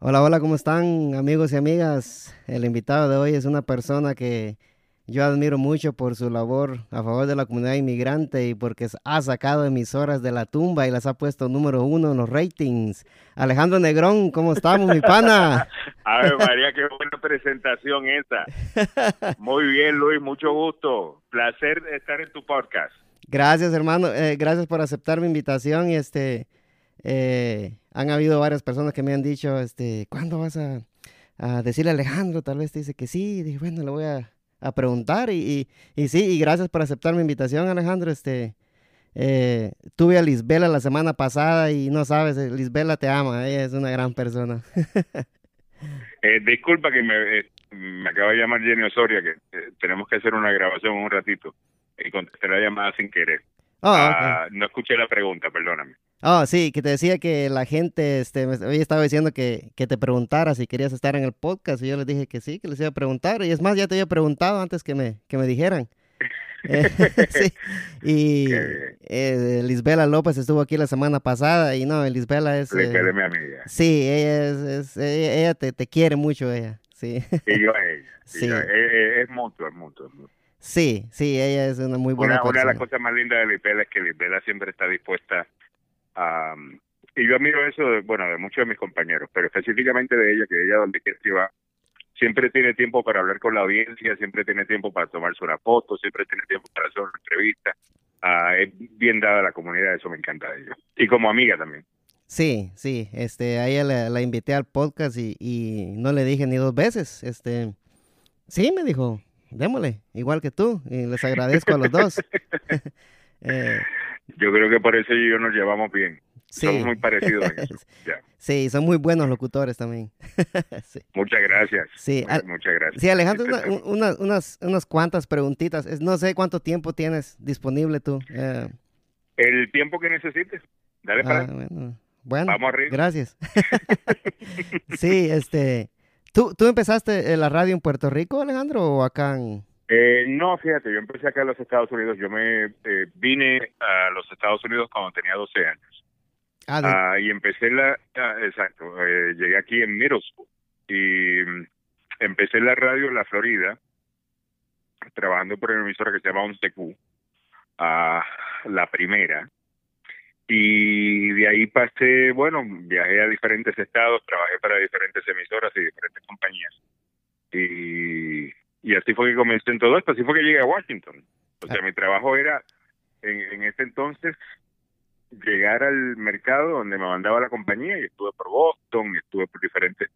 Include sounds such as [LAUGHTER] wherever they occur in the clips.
Hola, hola, ¿cómo están amigos y amigas? El invitado de hoy es una persona que yo admiro mucho por su labor a favor de la comunidad inmigrante y porque ha sacado emisoras de la tumba y las ha puesto número uno en los ratings. Alejandro Negrón, ¿cómo estamos, mi pana? [LAUGHS] A ver, María, qué buena presentación esa. [LAUGHS] Muy bien, Luis, mucho gusto. Placer estar en tu podcast. Gracias, hermano. Eh, gracias por aceptar mi invitación y este... Eh, han habido varias personas que me han dicho, este, ¿cuándo vas a, decirle a Alejandro? Tal vez te dice que sí. dije, bueno, le voy a, preguntar. Y, y, sí, y gracias por aceptar mi invitación, Alejandro. Este, eh, tuve a Lisbela la semana pasada y no sabes, eh, Lisbela te ama, ella es una gran persona. [LAUGHS] eh, disculpa que me, eh, me acaba de llamar Jenny Osoria, que tenemos que hacer una grabación un ratito y contesté la llamada sin querer. Ah, ah, no escuché la pregunta, perdóname. Oh, sí, que te decía que la gente, este, hoy estaba diciendo que, que, te preguntara si querías estar en el podcast y yo les dije que sí, que les iba a preguntar y es más, ya te había preguntado antes que me, que me dijeran. [LAUGHS] Eh, [LAUGHS] sí. Y eh, Lisbela López estuvo aquí la semana pasada y no, Lisbela es... Lisbela eh, mi amiga. Sí, ella, es, ella, te, te, quiere mucho, ella, sí. [LAUGHS] Y yo a ella. Sí. es, mutuo, es mutuo, Sí, sí, ella es una muy buena una, persona. Una de las cosas más lindas de Lisbela es que Lisbela siempre está dispuesta y yo admiro eso, de, bueno, de muchos de mis compañeros, pero específicamente de ella, que ella donde quiera que va, siempre tiene tiempo para hablar con la audiencia, siempre tiene tiempo para tomarse una foto, siempre tiene tiempo para hacer una entrevista. Ah, es bien dada a la comunidad, eso me encanta de ella. Y como amiga también. Sí, sí, este, a ella la, invité al podcast y, y, no le dije ni dos veces, este, sí, me dijo, démosle, igual que tú, y les agradezco a los dos. [LAUGHS] [LAUGHS] eh, yo creo que por eso yo nos llevamos bien. Somos muy parecidos. [LAUGHS] Sí, son muy buenos locutores también. Muchas [LAUGHS] gracias. Sí, muchas gracias. Sí, Alejandro, unas, unas cuantas preguntitas. No sé cuánto tiempo tienes disponible tú. Eh. El tiempo que necesites. Dale para. Ah, bueno. Vamos arriba. Gracias. [LAUGHS] sí, este. ¿tú, ¿Tú empezaste la radio en Puerto Rico, Alejandro, o acá en.? Eh, no, fíjate, yo empecé acá en los Estados Unidos. Yo me eh, vine a los Estados Unidos cuando tenía 12 años. Ah, ah y empecé la, ah, exacto, eh, llegué aquí en Middle y mm, empecé la radio en la Florida, trabajando por una emisora que se llama 11Q, a la primera. Y de ahí pasé, bueno, viajé a diferentes estados, trabajé para diferentes emisoras y diferentes compañías. Y y así fue que comencé en todo esto, así fue que llegué a Washington. O sea, ah. mi trabajo era, en, en ese entonces, llegar al mercado donde me mandaba la compañía y estuve por Boston, estuve por diferentes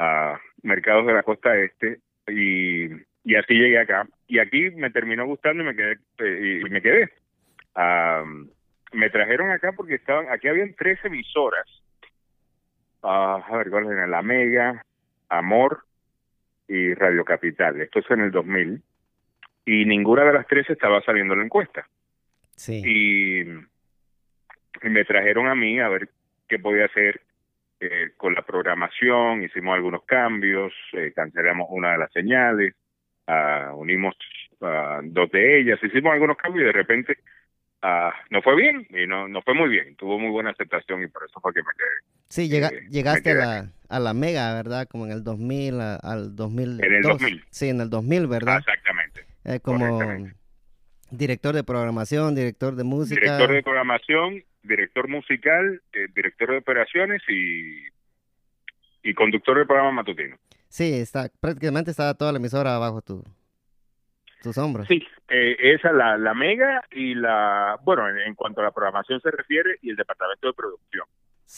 uh, mercados de la costa este y, y así llegué acá. Y aquí me terminó gustando y me quedé. Eh, y, me quedé. Uh, me trajeron acá porque estaban, aquí habían tres emisoras. Uh, a ver, ¿cuál era? La Mega, Amor y Radio Capital. Esto es en el 2000 y ninguna de las tres estaba saliendo la encuesta. Sí. Y, me trajeron a mí a ver qué podía hacer eh, con la programación, hicimos algunos cambios, eh, cancelamos una de las señales, uh, unimos uh, dos de ellas, hicimos algunos cambios y de repente uh, no fue bien y no, no fue muy bien, tuvo muy buena aceptación y por eso fue que me quedé. Sí, llega, eh, llegaste a la, a la Mega, ¿verdad? Como en el 2000, al 2000. En el 2000. Sí, en el 2000, ¿verdad? exactamente. Eh, como director de programación, director de música. Director de programación, director musical, eh, director de operaciones y, y conductor de programa matutino. Sí, está, prácticamente estaba toda la emisora abajo tu, tus hombros. Sí, eh, esa la, la mega y la, bueno, en, cuanto a la programación se refiere y el departamento de producción.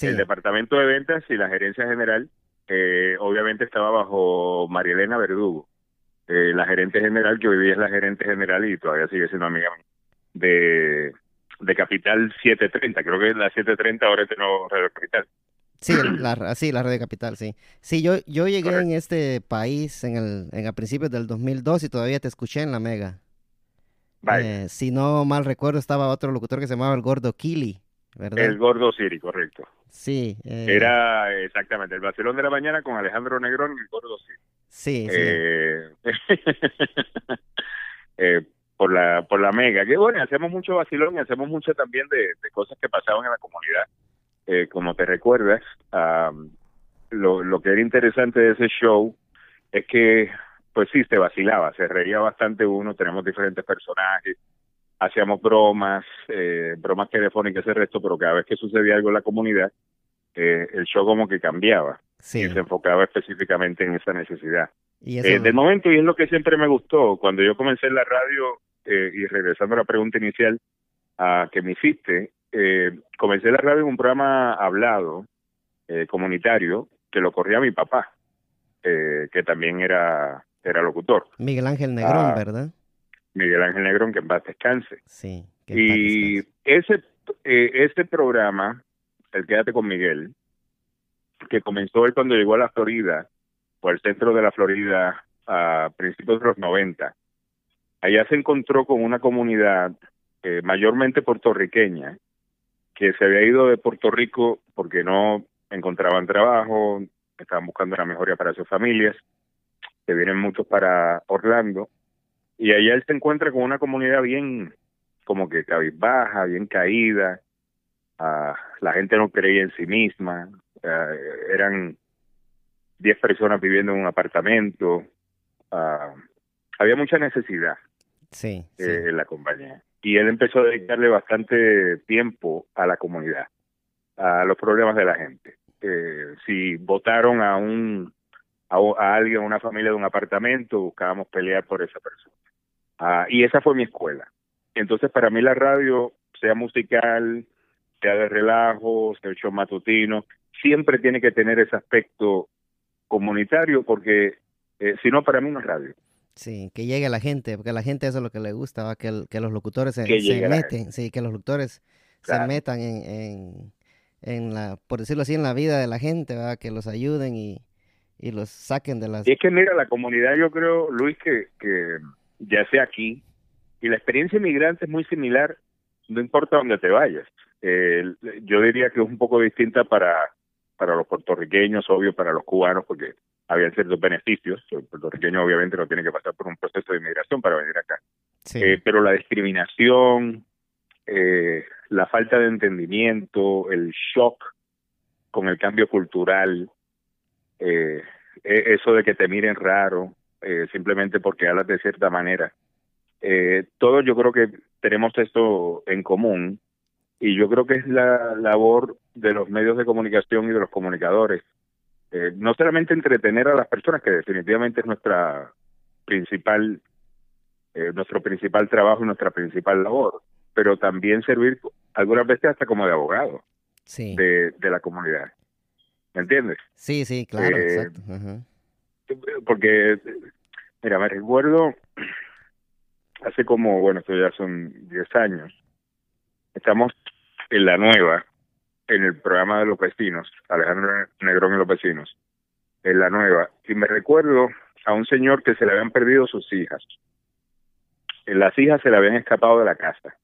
El departamento de ventas y la gerencia general, eh, obviamente estaba bajo María Elena Verdugo, eh, la gerente general, que hoy día es la gerente general y todavía sigue siendo amiga de, de Capital 730. Creo que es la 730 ahora es de nuevo Radio Capital. Sí, la, sí, la Radio Capital, sí. Sí, yo, yo llegué en este país en el, en a principios del 2002 y todavía te escuché en la Mega. Eh, si no mal recuerdo, estaba otro locutor que se llamaba el Gordo Kili, ¿verdad? El Gordo Siri, correcto. Sí. Eh, Era exactamente el Barcelona de la mañana con Alejandro Negrón y el Gordo Siri. Sí, sí. Eh, [LAUGHS] eh, por la por la mega. Que bueno, hacemos mucho vacilón y hacemos mucho también de, cosas que pasaban en la comunidad. Como te recuerdas, lo, lo que era interesante de ese show es que, pues sí, se vacilaba, se reía bastante uno, tenemos diferentes personajes, hacíamos bromas, eh, bromas telefónicas, ese resto, pero cada vez que sucedía algo en la comunidad, eh, el show como que cambiaba y se enfocaba específicamente en esa necesidad. ¿Y eh, de momento, y es lo que siempre me gustó, cuando yo comencé en la radio, eh, y regresando a la pregunta inicial a que me hiciste, eh, comencé la radio en un programa hablado, eh, comunitario, que lo corría mi papá, eh, que también era, era locutor. Miguel Ángel Negrón, ah, ¿verdad? Miguel Ángel Negrón, que en paz descanse. Sí. y ese, eh, ese programa, el Quédate con Miguel, que comenzó él cuando llegó a la Florida, o al centro de la Florida, a principios de los 90, allá se encontró con una comunidad eh, mayormente puertorriqueña, que se había ido de Puerto Rico porque no encontraban trabajo, estaban buscando la mejoría para sus familias, que vienen muchos para Orlando, y allá él se encuentra con una comunidad bien, como que cabizbaja, bien caída, ah, la gente no creía en sí misma, ah, eran 10 personas viviendo en un apartamento, ah, había mucha necesidad sí, eh, en la compañía y él empezó a dedicarle bastante tiempo a la comunidad, a los problemas de la gente. Eh, si votaron a un a, alguien, a una familia de un apartamento, buscábamos pelear por esa persona. Ah, y esa fue mi escuela. Entonces, para mí la radio, sea musical, sea de relajo, sea show matutino, siempre tiene que tener ese aspecto comunitario porque eh, si no, para mí no es radio. Sí, que llegue a la gente, porque a la gente eso es lo que le gusta, Que, que los locutores se, meten, sí, que los locutores se metan en, en, la, por decirlo así, en la vida de la gente, ¿verdad? que los ayuden y, y los saquen de las... Y es que mira, la comunidad yo creo, Luis, que, que ya sea aquí, y la experiencia inmigrante es muy similar, no importa dónde te vayas. yo diría que es un poco distinta para, para los puertorriqueños, obvio, para los cubanos, porque había ciertos beneficios. El puertorriqueño obviamente no tiene que pasar por un proceso de inmigración para venir acá. Eh, pero la discriminación, eh, la falta de entendimiento, el shock con el cambio cultural, eh, e-, eso de que te miren raro simplemente porque hablas de cierta manera. todos yo creo que tenemos esto en común y yo creo que es la labor de los medios de comunicación y de los comunicadores eh, no solamente entretener a las personas, que definitivamente es nuestra principal, eh, nuestro principal trabajo y nuestra principal labor, pero también servir algunas veces hasta como de abogado de, de la comunidad. ¿Me entiendes? Sí, sí, claro, eh, exacto. Porque, mira, me recuerdo hace como, bueno, esto ya son 10 años, estamos en la nueva, en el programa de los vecinos, Alejandro Negrón y los vecinos, en la nueva, y me recuerdo a un señor que se le habían perdido sus hijas. Las hijas se le habían escapado de la casa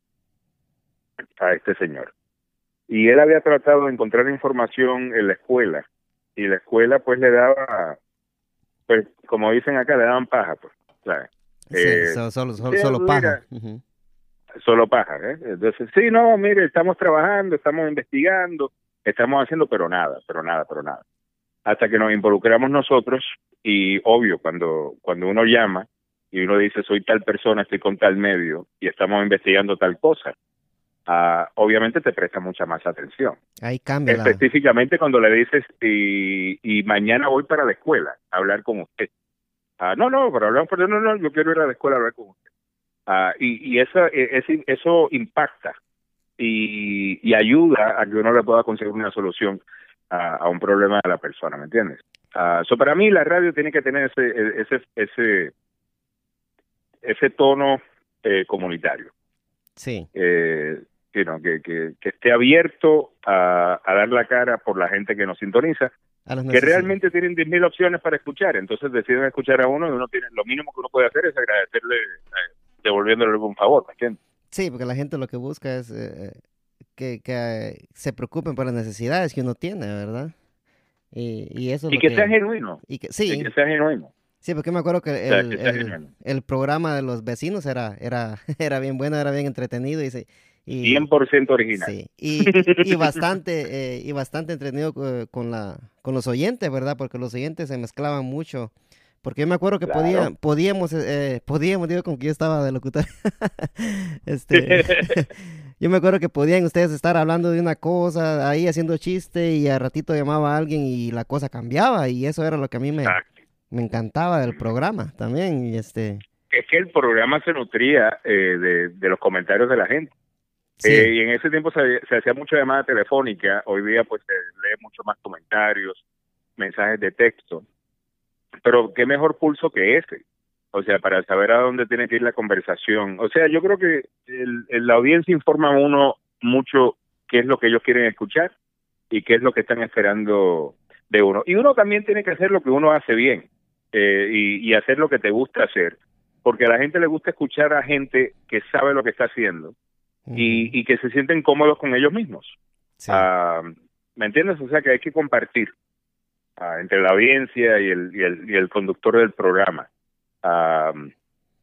a este señor. Y él había tratado de encontrar información en la escuela, y la escuela pues le daba, pues como dicen acá, le daban paja, pues. Sí, eh, solo, solo, paja solo paja. ¿eh? Entonces, sí, no, mire, estamos trabajando, estamos investigando, estamos haciendo, pero nada, pero nada, pero nada. Hasta que nos involucramos nosotros y obvio, cuando, cuando uno llama y uno dice, soy tal persona, estoy con tal medio y estamos investigando tal cosa, uh, obviamente te presta mucha más atención. Ahí cambia. Específicamente cuando le dices, y, y mañana voy para la escuela a hablar con usted. Ah, no, no, pero hablamos, no, no, yo quiero ir a la escuela a hablar con usted. Ah, y, y eso, e, eso impacta y, ayuda a que uno le pueda conseguir una solución a, un problema de la persona, ¿me entiendes? Uh, para mí la radio tiene que tener ese e, ese ese ese tono eh, comunitario. Sí. Eh, que, que, que, esté abierto a, a, dar la cara por la gente que nos sintoniza, que realmente tienen 10.000 opciones para escuchar, entonces deciden escuchar a uno y uno tiene, lo mínimo que uno puede hacer es agradecerle eh, devolviéndole algún favor, ¿me entiendes? Sí, porque la gente lo que busca es eh, que, que, se preocupen por las necesidades que uno tiene, ¿verdad? Y, y eso y que, sea genuino. Y que, sí. que sea genuino. Sí, porque me acuerdo que el, el, programa de los vecinos era, era, [LAUGHS] era bien bueno, era bien entretenido y, se, 100% original. Sí, y, y bastante, [LAUGHS] eh, y bastante entretenido con, la, con los oyentes, ¿verdad? Porque los oyentes se mezclaban mucho. Porque yo me acuerdo que podía, podíamos, eh, podíamos, digo, como que yo estaba de locutor. [LAUGHS] este, [LAUGHS] [LAUGHS] yo me acuerdo que podían ustedes estar hablando de una cosa, ahí haciendo chiste, y al ratito llamaba a alguien y la cosa cambiaba, y eso era lo que a mí me, me encantaba del programa también. Y este... Es que el programa se nutría eh, de, de los comentarios de la gente. Eh, y en ese tiempo se, se hacía mucha llamada telefónica, hoy día pues se lee mucho más comentarios, mensajes de texto, pero qué mejor pulso que ese, o sea, para saber a dónde tiene que ir la conversación. O sea, yo creo que el, la audiencia informa a uno mucho qué es lo que ellos quieren escuchar y qué es lo que están esperando de uno. Y uno también tiene que hacer lo que uno hace bien eh, y, y hacer lo que te gusta hacer, porque a la gente le gusta escuchar a gente que sabe lo que está haciendo y, y, que se sienten cómodos con ellos mismos. Ah, ¿Me entiendes? O sea que hay que compartir ah, entre la audiencia y el, y el, y el conductor del programa. Ah,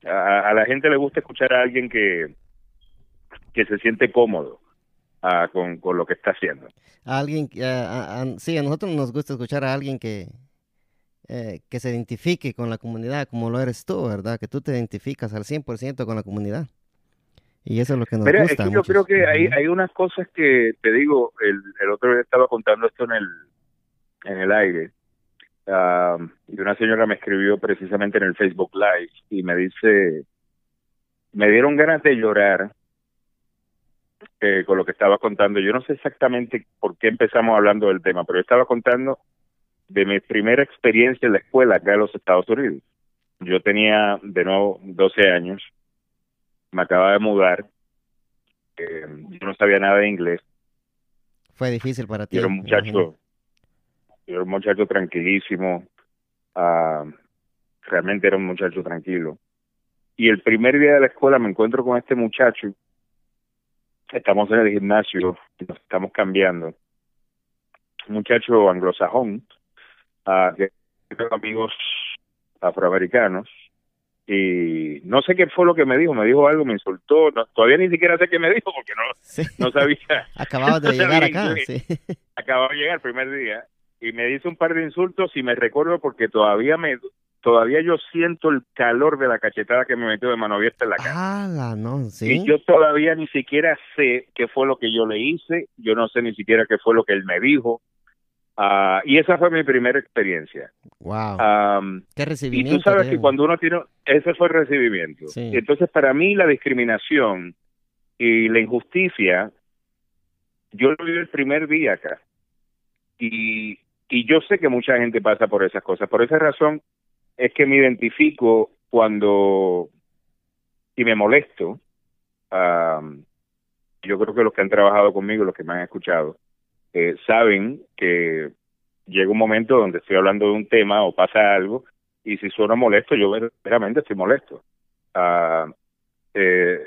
a, la gente le gusta escuchar a alguien que, que se siente cómodo con, con lo que está haciendo. A alguien, sí, a nosotros nos gusta escuchar a alguien que, eh, que se identifique con la comunidad como lo eres tú, ¿verdad? Que tú te identificas al 100% con la comunidad. Y eso es lo que nos gusta. yo creo que hay, hay unas cosas que, te digo, el, el otro día estaba contando esto en el, en el aire, y una señora me escribió precisamente en el Facebook Live y me dice, me dieron ganas de llorar eh, con lo que estaba contando. Yo no sé exactamente por qué empezamos hablando del tema, pero estaba contando de mi primera experiencia en la escuela acá en los Estados Unidos. Yo tenía de nuevo 12 años me acaba de mudar, eh, yo no sabía nada de inglés. Fue difícil para ti. era un muchacho, era un muchacho tranquilísimo, ah, realmente era un muchacho tranquilo. Y el primer día de la escuela me encuentro con este muchacho, estamos en el gimnasio, nos estamos cambiando. Un muchacho anglosajón, uh, que tengo amigos afroamericanos, y no sé qué fue lo que me dijo, me dijo algo, me insultó, todavía ni siquiera sé qué me dijo porque no, no sabía. [LAUGHS] Acababa de [LAUGHS] llegar acá, sí. Acababa de llegar el primer día y me dice un par de insultos y me recuerdo porque todavía me todavía yo siento el calor de la cachetada que me metió de mano abierta en la cara. Ah, no, sí. Y yo todavía ni siquiera sé qué fue lo que yo le hice, yo no sé ni siquiera qué fue lo que él me dijo, Uh, y esa fue mi primera experiencia. Wow. Qué recibimiento. Y tú sabes que cuando uno tiene, ese fue el recibimiento. entonces para mí la discriminación y la injusticia, yo lo viví el primer día acá. Y, y yo sé que mucha gente pasa por esas cosas. Por esa razón es que me identifico cuando y me molesto. yo creo que los que han trabajado conmigo, los que me han escuchado, eh, saben que llega un momento donde estoy hablando de un tema o pasa algo y si suena molesto, yo verdaderamente estoy molesto. Uh, eh,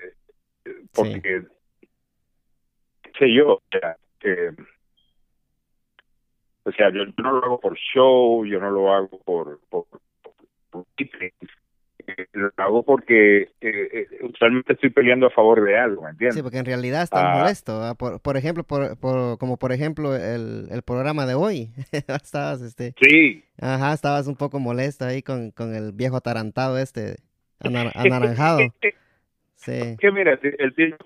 porque, sé yo, o sea yo, no lo hago por show, yo no lo hago por, por, por, lo hago porque eh, eh, usualmente estoy peleando a favor de algo, ¿me entiendes? Sí, porque en realidad estás ah. molesto. Por, por ejemplo, por, por, como por ejemplo el, el programa de hoy. [LAUGHS] estabas, este... Sí. Ajá, estabas un poco molesto ahí con, con el viejo atarantado este, [LAUGHS] anaranjado. sí. Que mira, el tío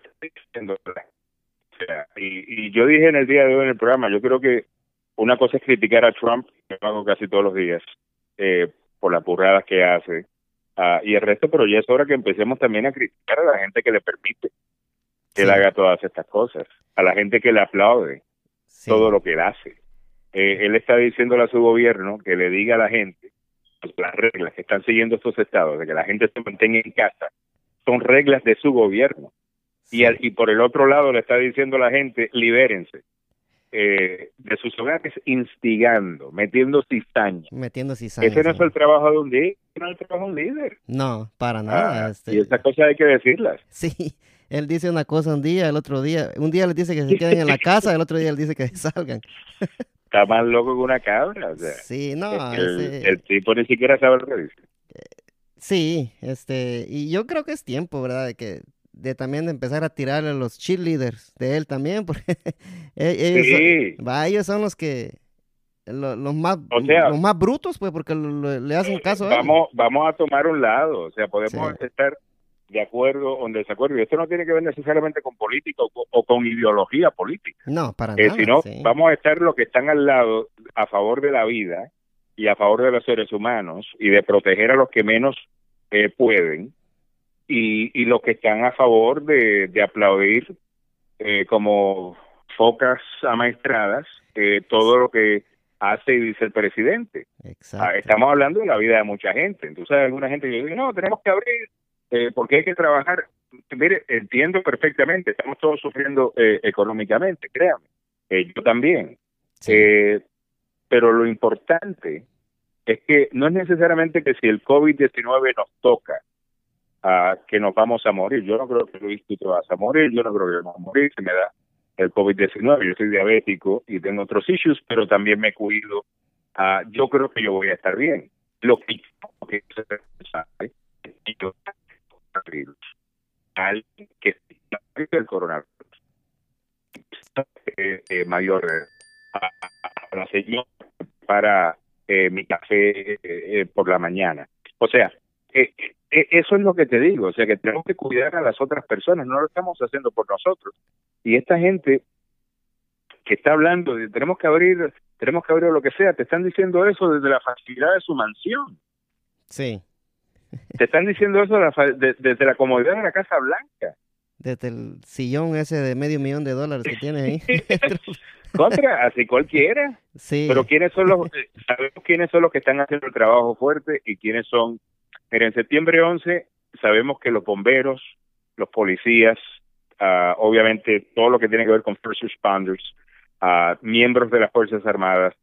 o sea, y, y yo dije en el día de hoy en el programa, yo creo que una cosa es criticar a Trump, que lo hago casi todos los días, eh, por las burradas que hace, Ah, y el resto, pero ya es hora que empecemos también a criticar a la gente que le permite que él haga todas estas cosas, a la gente que le aplaude todo lo que él hace. Eh, él está diciéndole a su gobierno que le diga a la gente pues, las reglas que están siguiendo estos estados, de que la gente se mantenga en casa, son reglas de su gobierno. Y, y por el otro lado le está diciendo a la gente, libérense eh, de sus hogares instigando, metiendo cizaña. Metiendo cizaña. Ese no es el trabajo de un líder, no es el trabajo de un líder. No, para nada. Ah, este... Y esas cosas hay que decirlas. [LAUGHS] Sí, él dice una cosa un día, el otro día, un día le dice que se queden en la [LAUGHS] casa, el otro día él dice que [LAUGHS] salgan. Está más loco que una cabra, o sea. Sí, no. El, tipo ni siquiera sabe lo que dice. Sí, este, y yo creo que es tiempo, ¿verdad? De que de también de empezar a tirarle a los cheerleaders de él también, [LAUGHS] porque e, ellos, son, ellos son los que los, más los más brutos, pues, porque le hacen caso a Vamos, vamos a tomar un lado, o sea, podemos estar de acuerdo o en desacuerdo. Y esto no tiene que ver necesariamente con política o, con ideología política. No, para eh, nada. Sino vamos a estar los que están al lado a favor de la vida y a favor de los seres humanos y de proteger a los que menos eh, pueden y, y los que están a favor de, de aplaudir eh, como focas amaestradas eh, todo lo que hace y dice el presidente. Exacto. Ah, estamos hablando de la vida de mucha gente. Entonces, alguna gente dice, no, tenemos que abrir eh, porque hay que trabajar. Mire, entiendo perfectamente, estamos todos sufriendo eh, económicamente, créame. Eh, yo también. Eh, pero lo importante es que no es necesariamente que si el COVID-19 nos toca, uh, que nos vamos a morir. Yo no creo que Luis tú te vas a morir, yo no creo que vamos a morir si me da el COVID-19. Yo soy diabético y tengo otros issues, pero también me cuido. Uh, yo creo que yo voy a estar bien. Lo que, que coronavirus. Alguien que el coronavirus. Eh, eh, mayor a, la señora para eh, mi café eh, por la mañana. O sea, eso es lo que te digo, o sea que tenemos que cuidar a las otras personas, no lo estamos haciendo por nosotros. Y esta gente que está hablando de tenemos que abrir, tenemos que abrir lo que sea, te están diciendo eso desde la facilidad de su mansión. Sí. Te están diciendo eso desde la comodidad de la Casa Blanca. Desde el sillón ese de medio millón de dólares que tiene ahí. [LAUGHS] Contra, así cualquiera. Sí. Pero quiénes son los, sabemos quiénes son los que están haciendo el trabajo fuerte y quiénes son. Mira, en septiembre 11 sabemos que los bomberos, los policías, uh, obviamente todo lo que tiene que ver con first responders, uh, miembros de las Fuerzas Armadas,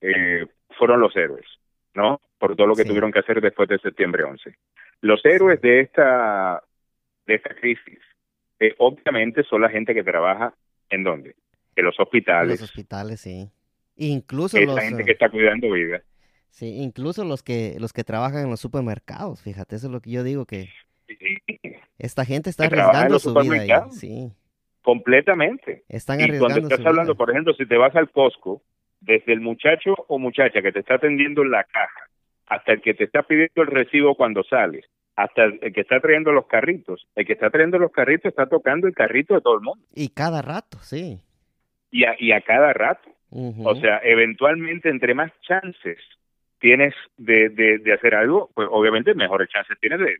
eh, fueron los héroes. ¿no? Por todo lo que tuvieron que hacer después de septiembre 11. Los héroes de esta, de esta crisis, eh, obviamente son la gente que trabaja en dónde? En los hospitales. En los hospitales, sí. Incluso la gente que está cuidando vidas. Sí, incluso los que los que trabajan en los supermercados, fíjate, eso es lo que yo digo que esta gente está arriesgando su vida ahí, sí. Completamente. Están arriesgando y cuando estás hablando, por ejemplo, si te vas al Costco, desde el muchacho o muchacha que te está atendiendo en la caja hasta el que te está pidiendo el recibo cuando sales, hasta el que está trayendo los carritos. El que está trayendo los carritos está tocando el carrito de todo el mundo. Y cada rato, sí. Y a, y a cada rato. O sea, eventualmente entre más chances tienes de, de, hacer algo, pues obviamente mejores chances tienes de,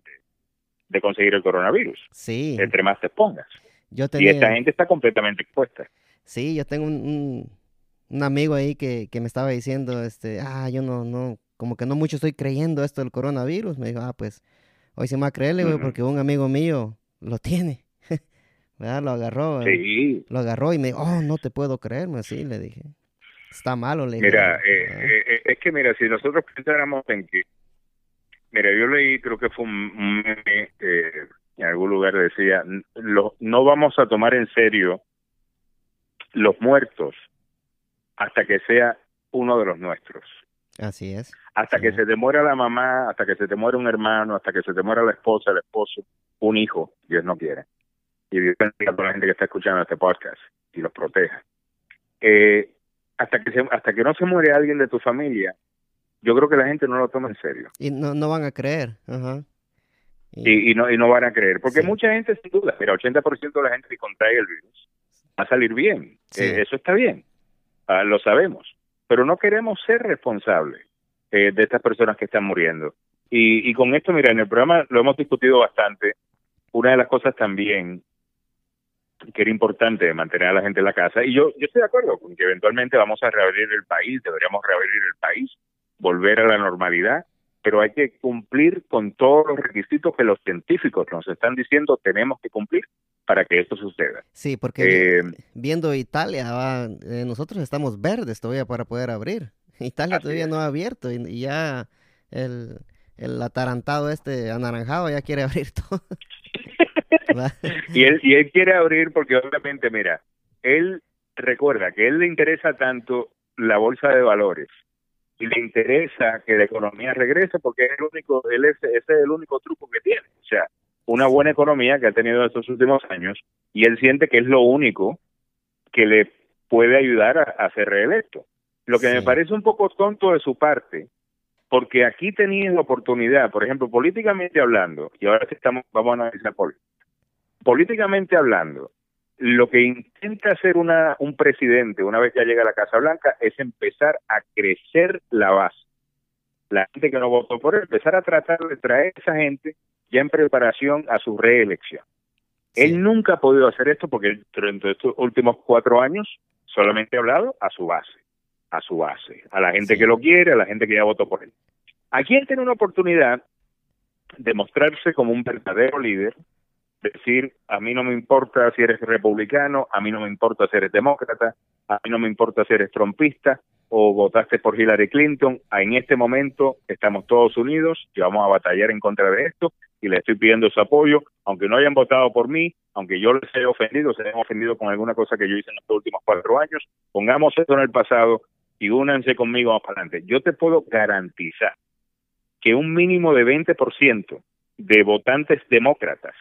de, conseguir el coronavirus. Sí. Entre más te pongas. Yo Y esta gente está completamente expuesta. Sí, yo tengo un un amigo ahí que, que, me estaba diciendo, este, ah, yo no, no, como que no mucho estoy creyendo esto del coronavirus. Me dijo, ah, pues, hoy sí me va a creerle, güey, porque un amigo mío lo tiene. [LAUGHS] ¿Verdad? Lo agarró. Sí. Lo agarró y me dijo, oh, no te puedo creer, así le dije. Está malo, le. Mira, eh, eh, es que mira, si nosotros pensáramos en que, mira, yo leí, creo que fue un, meme, en algún lugar decía, lo, no vamos a tomar en serio los muertos hasta que sea uno de los nuestros. Así es. Hasta que se te muera la mamá, hasta que se te muera un hermano, hasta que se te muera la esposa, el esposo, un hijo, Dios no quiere. Y Dios bendiga a toda la gente que está escuchando este podcast y los proteja. Eh, hasta que hasta que no se muere alguien de tu familia, yo creo que la gente no lo toma en serio. Y no, no van a creer. Ajá. Y, y, no, y no van a creer. Porque mucha gente, sin duda, mira, 80% de la gente que contrae el virus va a salir bien. Eh, eso está bien. Ah, lo sabemos, pero no queremos ser responsables eh, de estas personas que están muriendo. Y, y con esto, mira, en el programa lo hemos discutido bastante. Una de las cosas también que era importante mantener a la gente en la casa, y yo, yo estoy de acuerdo con que eventualmente vamos a reabrir el país, deberíamos reabrir el país, volver a la normalidad, pero hay que cumplir con todos los requisitos que los científicos nos están diciendo tenemos que cumplir para que esto suceda. Sí, porque eh, viendo Italia, eh, nosotros estamos verdes todavía para poder abrir. [LAUGHS] Italia todavía no ha abierto y, ya el, el, atarantado este anaranjado ya quiere [LAUGHS] abrir todo. [LAUGHS] y, él, y él quiere abrir porque obviamente, mira, él recuerda que él le interesa tanto la bolsa de valores y le interesa que la economía regrese porque es el único, él es, ese es el único truco que tiene. O sea, una buena economía que ha tenido en estos últimos años y él siente que es lo único que le puede ayudar a, ser reelecto. Lo que me parece un poco tonto de su parte, porque aquí tenías la oportunidad, por ejemplo, políticamente hablando, y ahora estamos, vamos a analizar política, políticamente hablando, lo que intenta hacer una, un presidente una vez ya llega a la Casa Blanca es empezar a crecer la base. La gente que no votó por él, empezar a tratar de traer a esa gente ya en preparación a su reelección. Él nunca ha podido hacer esto porque durante estos últimos cuatro años solamente ha hablado a su base, a su base, a la gente que lo quiere, a la gente que ya votó por él. Aquí él tiene una oportunidad de mostrarse como un verdadero líder, decir, a mí no me importa si eres republicano, a mí no me importa si eres demócrata, a mí no me importa si eres trompista o votaste por Hillary Clinton, en este momento estamos todos unidos y vamos a batallar en contra de esto y le estoy pidiendo su apoyo, aunque no hayan votado por mí, aunque yo les haya ofendido, se hayan ofendido con alguna cosa que yo hice en los últimos cuatro años, pongamos esto en el pasado y únanse conmigo más para adelante. Yo te puedo garantizar que un mínimo de 20% de votantes demócratas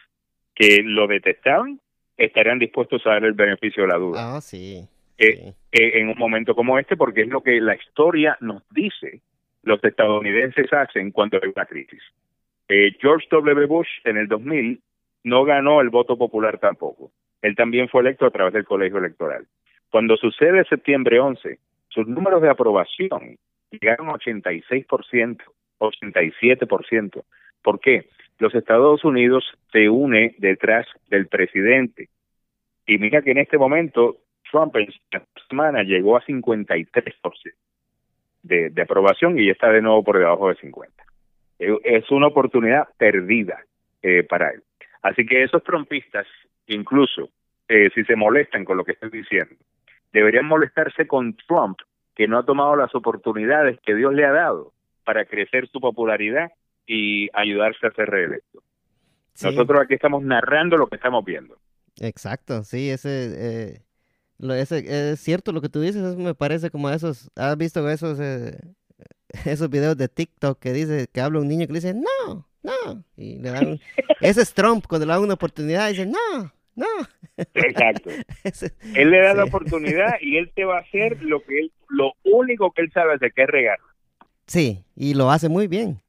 que lo detestaban estarían dispuestos a dar el beneficio de la duda. Ah, sí. Eh, eh, en un momento como este, porque es lo que la historia nos dice los estadounidenses hacen cuando hay una crisis. Eh, George W. Bush en el 2000 no ganó el voto popular tampoco. Él también fue electo a través del colegio electoral. Cuando sucede septiembre 11, sus números de aprobación llegaron a 86%, 87%. ¿Por qué? Los Estados Unidos se une detrás del presidente. Y mira que en este momento Trump en esta semana llegó a 53% de, de aprobación y está de nuevo por debajo de 50. Es una oportunidad perdida eh, para él. Así que esos trompistas, incluso eh, si se molestan con lo que estoy diciendo, deberían molestarse con Trump, que no ha tomado las oportunidades que Dios le ha dado para crecer su popularidad y ayudarse a ser reelecto. Nosotros aquí estamos narrando lo que estamos viendo. Exacto, sí, ese, eh, ese es cierto lo que tú dices, me parece como esos, ¿has visto esos, eh, [LAUGHS] esos videos de TikTok que dice, que habla un niño que le dice, no, no, y le dan, [LAUGHS] ese es Trump, cuando le da una oportunidad, dice, no, no. [LAUGHS] Exacto. él le da la oportunidad y él te va a hacer lo que él, lo único que él sabe hacer, que es regar. Sí, y lo hace muy bien.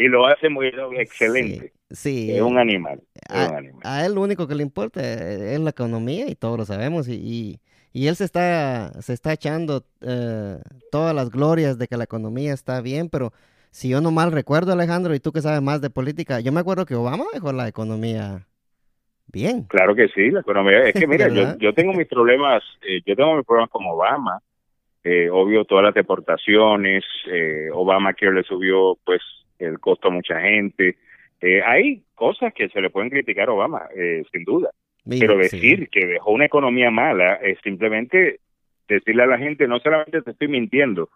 Y lo hace muy excelente. Sí. Es un animal. a, él lo único que le importa es la economía y todos lo sabemos. Y, y, él se está, se está echando eh, todas las glorias de que la economía está bien, pero si yo no mal recuerdo, Alejandro, y tú que sabes más de política, yo me acuerdo que Obama dejó la economía bien. Claro que sí, la economía. Es que mira, [LAUGHS] yo, yo tengo mis problemas, eh, yo tengo mis problemas con Obama. Eh, obvio, todas las deportaciones, Obama que le subió pues el costo a mucha gente. Eh, hay cosas que se le pueden criticar a Obama, eh, sin duda. Pero decir que dejó una economía mala es simplemente decirle a la gente, no solamente te estoy mintiendo,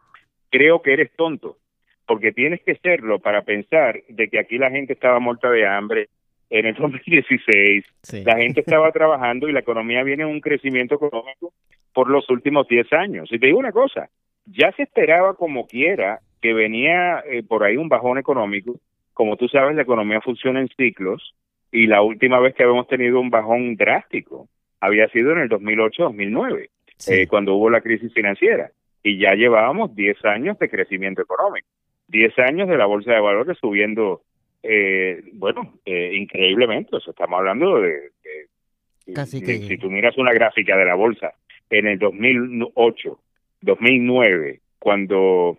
creo que eres tonto, porque tienes que serlo para pensar de que aquí la gente estaba muerta de hambre en el [LAUGHS] 2016, la gente estaba trabajando y la economía viene en un crecimiento económico por los últimos 10 años. Y te digo una cosa, ya se esperaba como quiera que venía eh, por ahí un bajón económico. Como tú sabes, la economía funciona en ciclos y la última vez que habíamos tenido un bajón drástico había sido en el 2008-2009, eh, cuando hubo la crisis financiera. Y ya llevábamos 10 años de crecimiento económico, 10 años de la bolsa de valores subiendo, eh, bueno, increíblemente. O sea, estamos hablando de, Casi si tú miras una gráfica de la bolsa en el 2008, 2009, cuando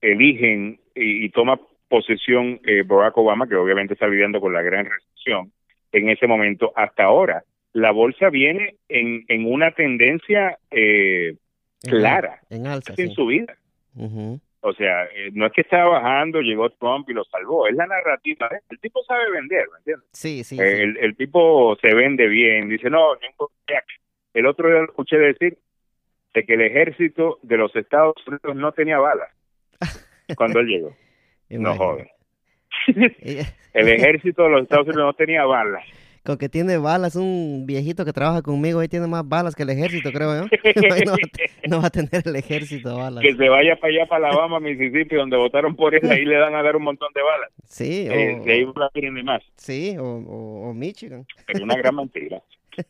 eligen y, toma posesión eh, Barack Obama, que obviamente está viviendo con la gran recesión en ese momento, hasta ahora, la bolsa viene en, en una tendencia eh, clara en, alza, en su vida. O sea, eh, no es que estaba bajando, llegó Trump y lo salvó, es la narrativa. El tipo sabe vender, ¿me entiendes? Sí, sí. El, el tipo se vende bien, dice, no, el otro día lo escuché decir de que el ejército de los Estados Unidos no tenía balas cuando él llegó. [LAUGHS] no joven. [LAUGHS] el ejército de los Estados Unidos no tenía balas. con que tiene balas, un viejito que trabaja conmigo, ahí tiene más balas que el ejército, creo yo. [LAUGHS] no, va a tener el ejército balas. Que se vaya para allá, para Alabama, Mississippi, donde votaron por él, ahí le dan a dar un montón de balas. Sí. Eh, o, ahí la tienen más. Sí, o, Michigan. Es una gran mentira.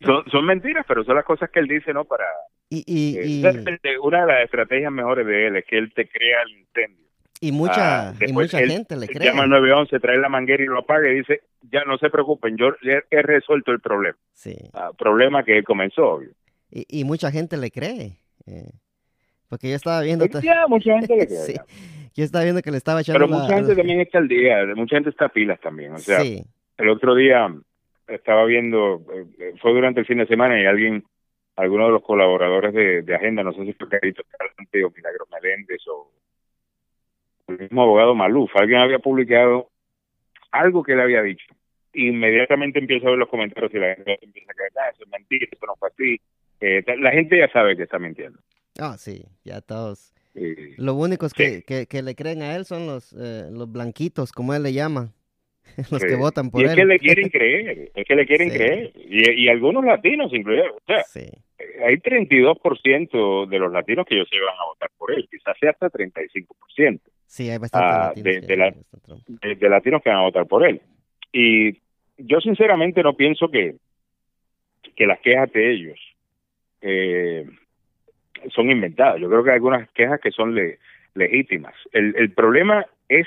Son, son mentiras, pero son las cosas que él dice, ¿no? Para... Y, y, eh, Una de las estrategias mejores de él es que él te crea el incendio y mucha, ah, y mucha gente le cree. Llama al 911, trae la manguera y lo apaga y dice, ya no se preocupen, yo he resuelto el problema. Sí. Ah, problema que comenzó, obvio. Y, y mucha gente le cree. Eh, porque yo estaba viendo... Ya, mucha gente le [LAUGHS] cree. sí. Yo estaba viendo que le estaba echando Pero mucha gente también está al día, mucha gente está a pilas también. O sea, el otro día estaba viendo, eh, fue durante el fin de semana y alguien, alguno de los colaboradores de, de Agenda, no sé si fue Carito o Milagro Meléndez o el mismo abogado Maluf, alguien había publicado algo que él había dicho. Inmediatamente empiezo a ver los comentarios y la gente empieza a creer, ah, eso es mentira, eso no fue así. Eh, la gente ya sabe que está mintiendo. Ah, sí, ya todos. Lo únicos que, que, le creen a él son los, eh, los blanquitos, como él le llama. [LAUGHS] los que votan por y es que le quieren creer, es que le quieren creer. Y, y, algunos latinos incluidos. O sea, sí. hay 32% de los latinos que ellos se van a votar por él, quizás sea hasta 35%. Sí, hay bastante ah, latinos de, latinos que van a votar por él. Y yo sinceramente no pienso que, que las quejas de ellos eh, son inventadas. Yo creo que hay algunas quejas que son legítimas. El, el problema es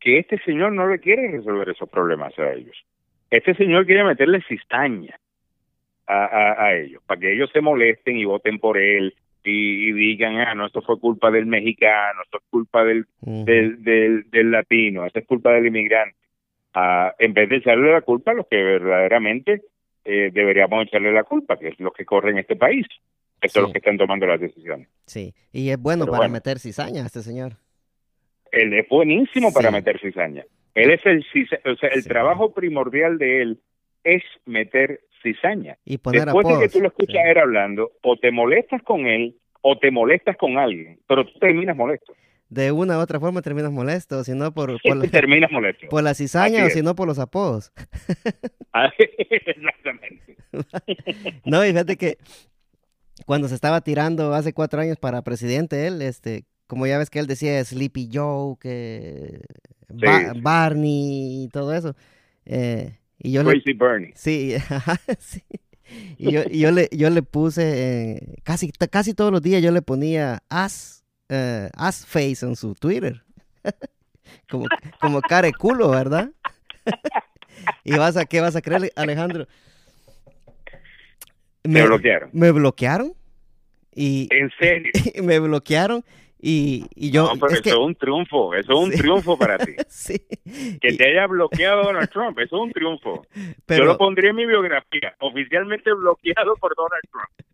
que este señor no le quiere resolver esos problemas a ellos. Este señor quiere meterle cizaña a, a, a ellos, para que ellos se molesten y voten por él y, digan, ah, no, esto fue culpa del mexicano, esto es culpa del, del, del, latino, esto es culpa del inmigrante. Ah, en vez de echarle la culpa a los que verdaderamente eh, deberíamos echarle la culpa, que es los que corren este país, que son los que están tomando las decisiones. Sí, y es bueno para meter cizaña este señor. Él es buenísimo para meter cizaña. Él es el, o sea, el trabajo primordial de él es meter cizaña. Y Después de que tú lo escuchas él hablando, o te molestas con él, o te molestas con alguien, pero tú terminas molesto. De una u otra forma terminas molesto, si no por, [LAUGHS] por la, terminas molesto. Por la cizaña o si no por los apodos. [LAUGHS] Ah, [LAUGHS] exactamente. no, y fíjate que cuando se estaba tirando hace cuatro años para presidente, él, este, como ya ves que él decía Sleepy Joe, que Barney y todo eso. Eh, y yo Crazy Bernie. Sí, [LAUGHS] sí. Y yo, yo, le, yo le puse, eh, casi, casi todos los días yo le ponía as, uh, as face en su Twitter. [LAUGHS] como, como care culo, ¿verdad? [LAUGHS] y vas a, ¿qué vas a creer, Alejandro? Me, me bloquearon. Me bloquearon. Y, ¿En serio? me bloquearon y, y yo. No, pero eso es un triunfo, eso es un triunfo para ti. [LAUGHS] sí. Que te haya bloqueado Donald Trump, eso es un triunfo. Pero... Yo lo pondría en mi biografía, oficialmente bloqueado por Donald Trump.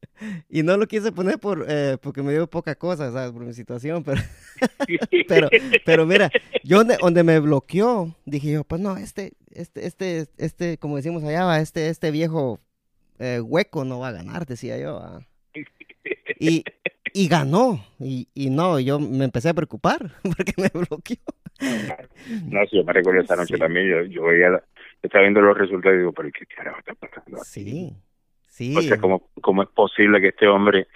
Y no lo quise poner por eh, porque me dio poca cosa, ¿sabes? Por mi situación, pero, [LAUGHS] [LAUGHS] pero, pero mira, yo donde, donde me bloqueó, dije yo, pues no, este, este, este, este, como decimos allá, este, este viejo eh, hueco no va a ganar, decía yo. Y, y ganó. Y, y no, yo me empecé a preocupar [LAUGHS] porque me bloqueó. No, sí, yo me recuerdo esta noche también. Yo, yo veía, estaba viendo los resultados y digo, pero ¿qué carajo está pasando? Sí, sí. O sea, ¿cómo, cómo es posible que este hombre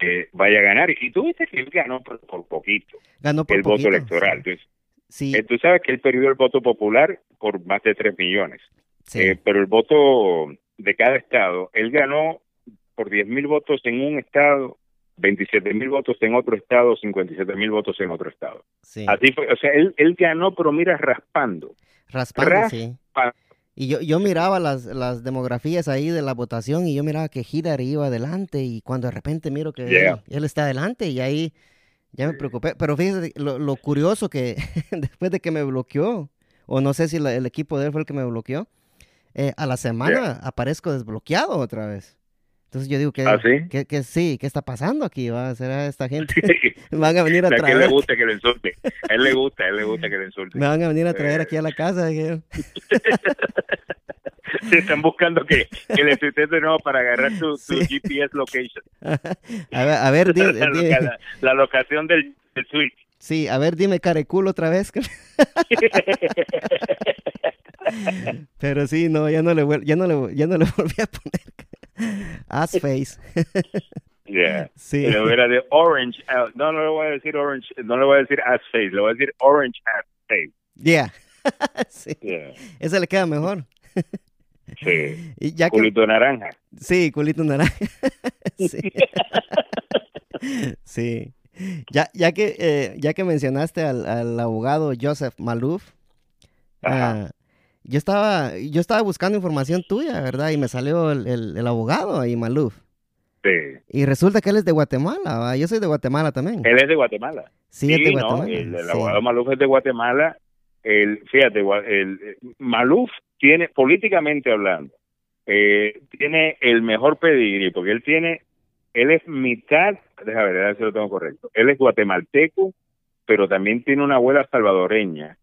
eh, vaya a ganar? Y tú viste que él ganó por, poquito. Ganó por el voto electoral. Entonces, sí. Eh, tú sabes que él perdió el voto popular por más de 3 millones. Sí. Eh, pero el voto de cada estado, él ganó por 10 mil votos en un estado 27 mil votos en otro estado, 57 mil votos en otro estado. Sí. Así fue, o sea, él, él ganó, pero mira, raspando. Raspando, sí. Y yo, yo miraba las, las demografías ahí de la votación y yo miraba que Hillary iba adelante y cuando de repente miro que él, está adelante y ahí ya me preocupé. Pero fíjate lo, lo curioso que [LAUGHS] después de que me bloqueó, o no sé si el equipo de él fue el que me bloqueó, eh, a la semana aparezco desbloqueado otra vez. Entonces yo digo que, ¿Ah, sí? Que, que, sí, ¿qué está pasando aquí? ¿Va a ser a esta gente? [LAUGHS] [LAUGHS] van a venir a traer. A él le gusta que le insulte. A él le [LAUGHS] gusta, a él le gusta que le insulte. Me van a venir a traer aquí a la casa. Se están buscando que, que le de nuevo para agarrar su, su GPS location. a ver, a ver dime, la, dime. La, la, locación del, del switch. Sí, a ver, dime careculo otra vez. Pero sí, no, ya no le, ya no le, ya no le volví a poner ass face. [LAUGHS] Yeah. Sí. Pero era de orange. No, no le voy a decir orange, no le voy a decir ass face, le voy a decir orange ass face. Yeah. [LAUGHS] sí. Yeah. Ese le queda mejor. [LAUGHS] sí. Y ya culito naranja. Sí, culito naranja. sí. sí. Ya, ya, que, eh, ya que mencionaste al, al abogado Joseph Malouf, uh, yo, estaba, yo estaba buscando información tuya, ¿verdad? Y me salió el, el, el abogado ahí, Malouf. Y resulta que él es de Guatemala, yo soy de Guatemala también. Él es de Guatemala. Sí, es de Guatemala. el, abogado Maluf es de Guatemala. El, fíjate, el, Maluf tiene, políticamente hablando, eh, tiene el mejor pedigrí, porque él tiene, él es mitad, déjame ver, a ver si lo tengo correcto, él es guatemalteco, pero también tiene una abuela salvadoreña,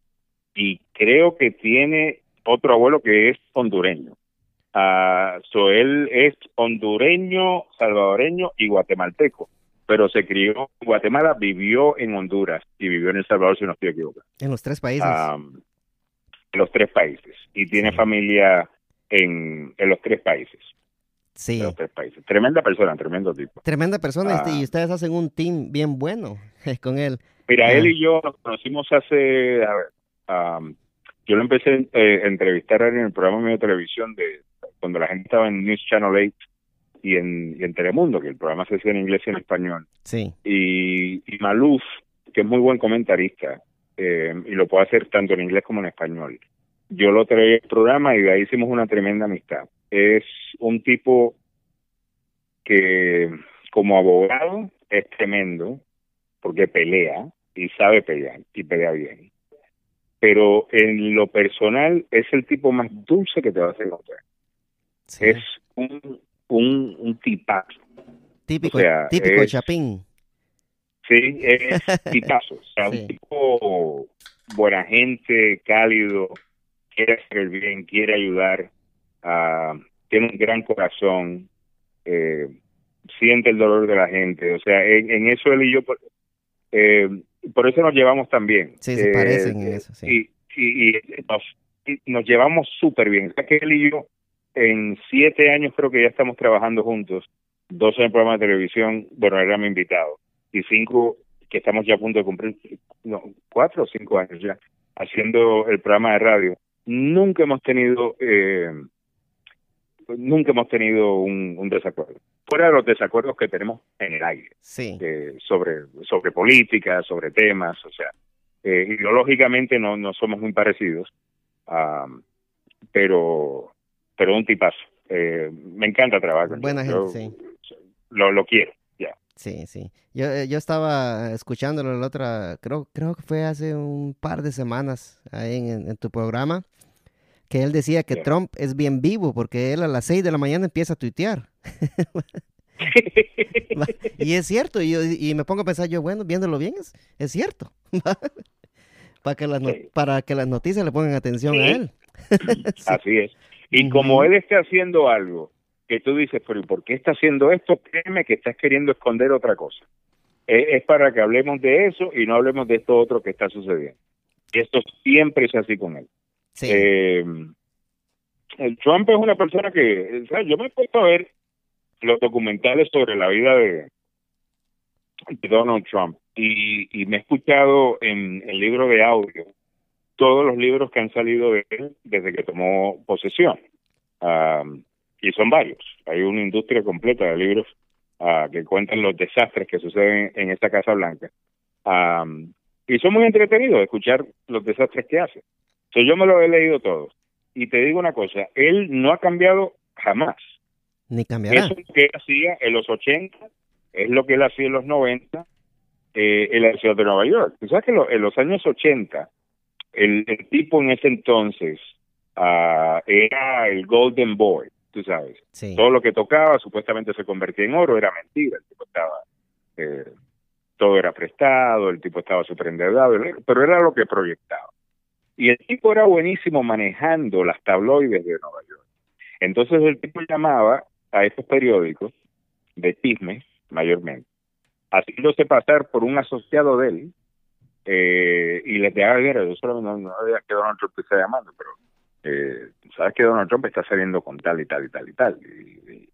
y creo que tiene otro abuelo que es hondureño. Uh, so él es hondureño, salvadoreño y guatemalteco, pero se crió en Guatemala, vivió en Honduras y vivió en El Salvador, si no estoy equivocado. En los tres países. en los tres países. Y tiene familia en, en los tres países. Sí. En los tres países. Tremenda persona, tremendo tipo. Tremenda persona este, y ah. ustedes hacen un team bien bueno [LAUGHS] con él. Mira, él y yo nos conocimos hace, a ver, yo lo empecé eh, a entrevistar en el programa de televisión de cuando la gente estaba en News Channel 8 y en, y en Telemundo, que el programa se hacía en inglés y en español. Sí. Y, y Maluf, que es muy buen comentarista, eh, y lo puede hacer tanto en inglés como en español. Yo lo traí al programa y de ahí hicimos una tremenda amistad. Es un tipo que como abogado es tremendo porque pelea y sabe pelear y pelea bien. Pero en lo personal es el tipo más dulce que te vas a encontrar. Es un, un, un tipazo. Típico, típico Chapín. Sí, es [LAUGHS] tipazo. O sea, un tipo buena gente, cálido, quiere hacer el bien, quiere ayudar, uh, tiene un gran corazón, eh, siente el dolor de la gente. O sea, en, eso él y yo, eh, por eso nos llevamos tan bien. Sí, se parecen en eh, eso, sí. Y, y, nos, nos llevamos súper bien. Que él y yo en siete años creo que ya estamos trabajando juntos, dos en el programa de televisión, bueno, era mi invitado, y cinco que estamos ya a punto de cumplir, no, cuatro o cinco años ya, haciendo el programa de radio. Nunca hemos tenido, eh, nunca hemos tenido un, desacuerdo. Fuera de los desacuerdos que tenemos en el aire, sí. eh, sobre, sobre política, sobre temas, o sea, eh, ideológicamente no, no somos muy parecidos, pero pero un tipazo. Eh, me encanta trabajar Buena gente, sí. Lo, lo quiero, ya. Sí, sí. Yo, eh, yo estaba escuchándolo la otra, creo, creo que fue hace un par de semanas ahí en, tu programa, que él decía que Trump es bien vivo porque él a las 6 de la mañana empieza a tuitear. [LAUGHS] [LAUGHS] y es cierto, y, y, me pongo a pensar yo, bueno, viéndolo bien, es, es cierto. [LAUGHS] para, que las para que las noticias le pongan atención a él. Así es. Y como él está haciendo algo que tú dices, pero ¿por qué está haciendo esto? Créeme que estás queriendo esconder otra cosa. Es, para que hablemos de eso y no hablemos de esto otro que está sucediendo. Y esto siempre es así con él. Eh, el Trump es una persona que, yo me he puesto a ver los documentales sobre la vida de, Donald Trump y, me he escuchado en el libro de audio todos los libros que han salido de él desde que tomó posesión. y son varios. Hay una industria completa de libros ah, que cuentan los desastres que suceden en esta Casa Blanca. y son muy entretenidos escuchar los desastres que hace. Entonces yo me lo he leído todos. Y te digo una cosa, él no ha cambiado jamás. Ni cambiará. Eso es lo que él hacía en los 80, es lo que él hacía en los 90 eh, en la ciudad de Nueva York. Tú sabes que en los años 80 el, tipo en ese entonces uh, era el Golden Boy, tú sabes. Todo lo que tocaba supuestamente se convertía en oro, era mentira, el tipo estaba, eh, todo era prestado, el tipo estaba súper endeudado, pero era lo que proyectaba. Y el tipo era buenísimo manejando las tabloides de Nueva York. Entonces el tipo llamaba a estos periódicos de chismes, mayormente, haciéndose pasar por un asociado de él, eh, y les dejaba ver, yo solamente no, no había que Donald Trump está llamando, pero eh, sabes que Donald Trump está saliendo con tal y tal y tal y tal. Y,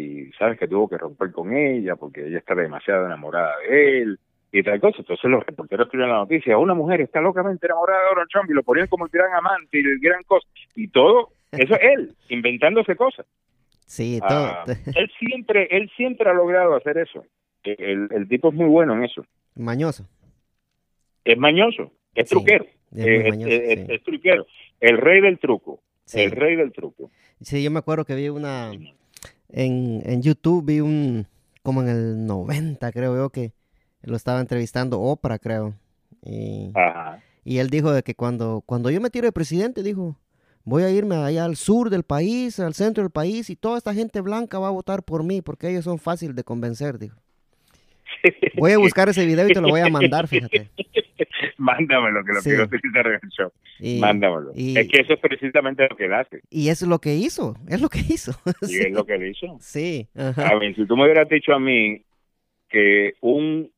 y, sabes que tuvo que romper con ella porque ella está demasiado enamorada de él y tal cosa. Entonces los reporteros escriben la noticia, una mujer está locamente enamorada de Donald Trump y lo ponían como el gran amante y el gran cosa. Y todo, eso es él, [LAUGHS] inventándose cosas. Sí, ah, todo. él siempre, él siempre ha logrado hacer eso. El, el tipo es muy bueno en eso. Mañoso. Es mañoso, es truquero. Es, truquero. El rey del truco. El rey del truco. Sí, yo me acuerdo que vi una. En, en YouTube vi un. Como en el 90, creo yo, que lo estaba entrevistando Oprah, creo. Y, y él dijo de que cuando, cuando yo me tiro de presidente, dijo, voy a irme allá al sur del país, al centro del país, y toda esta gente blanca va a votar por mí, porque ellos son fáciles de convencer, dijo. [LAUGHS] Voy a buscar ese video y te lo voy a mandar, fíjate. [LAUGHS] Mándamelo, que lo quiero utilizar en el show. Mándamelo. es que eso es precisamente lo que él hace. Y es lo que hizo, es lo que hizo. [LAUGHS] Y es lo que él hizo. Sí. A ver, si tú me hubieras dicho a mí que un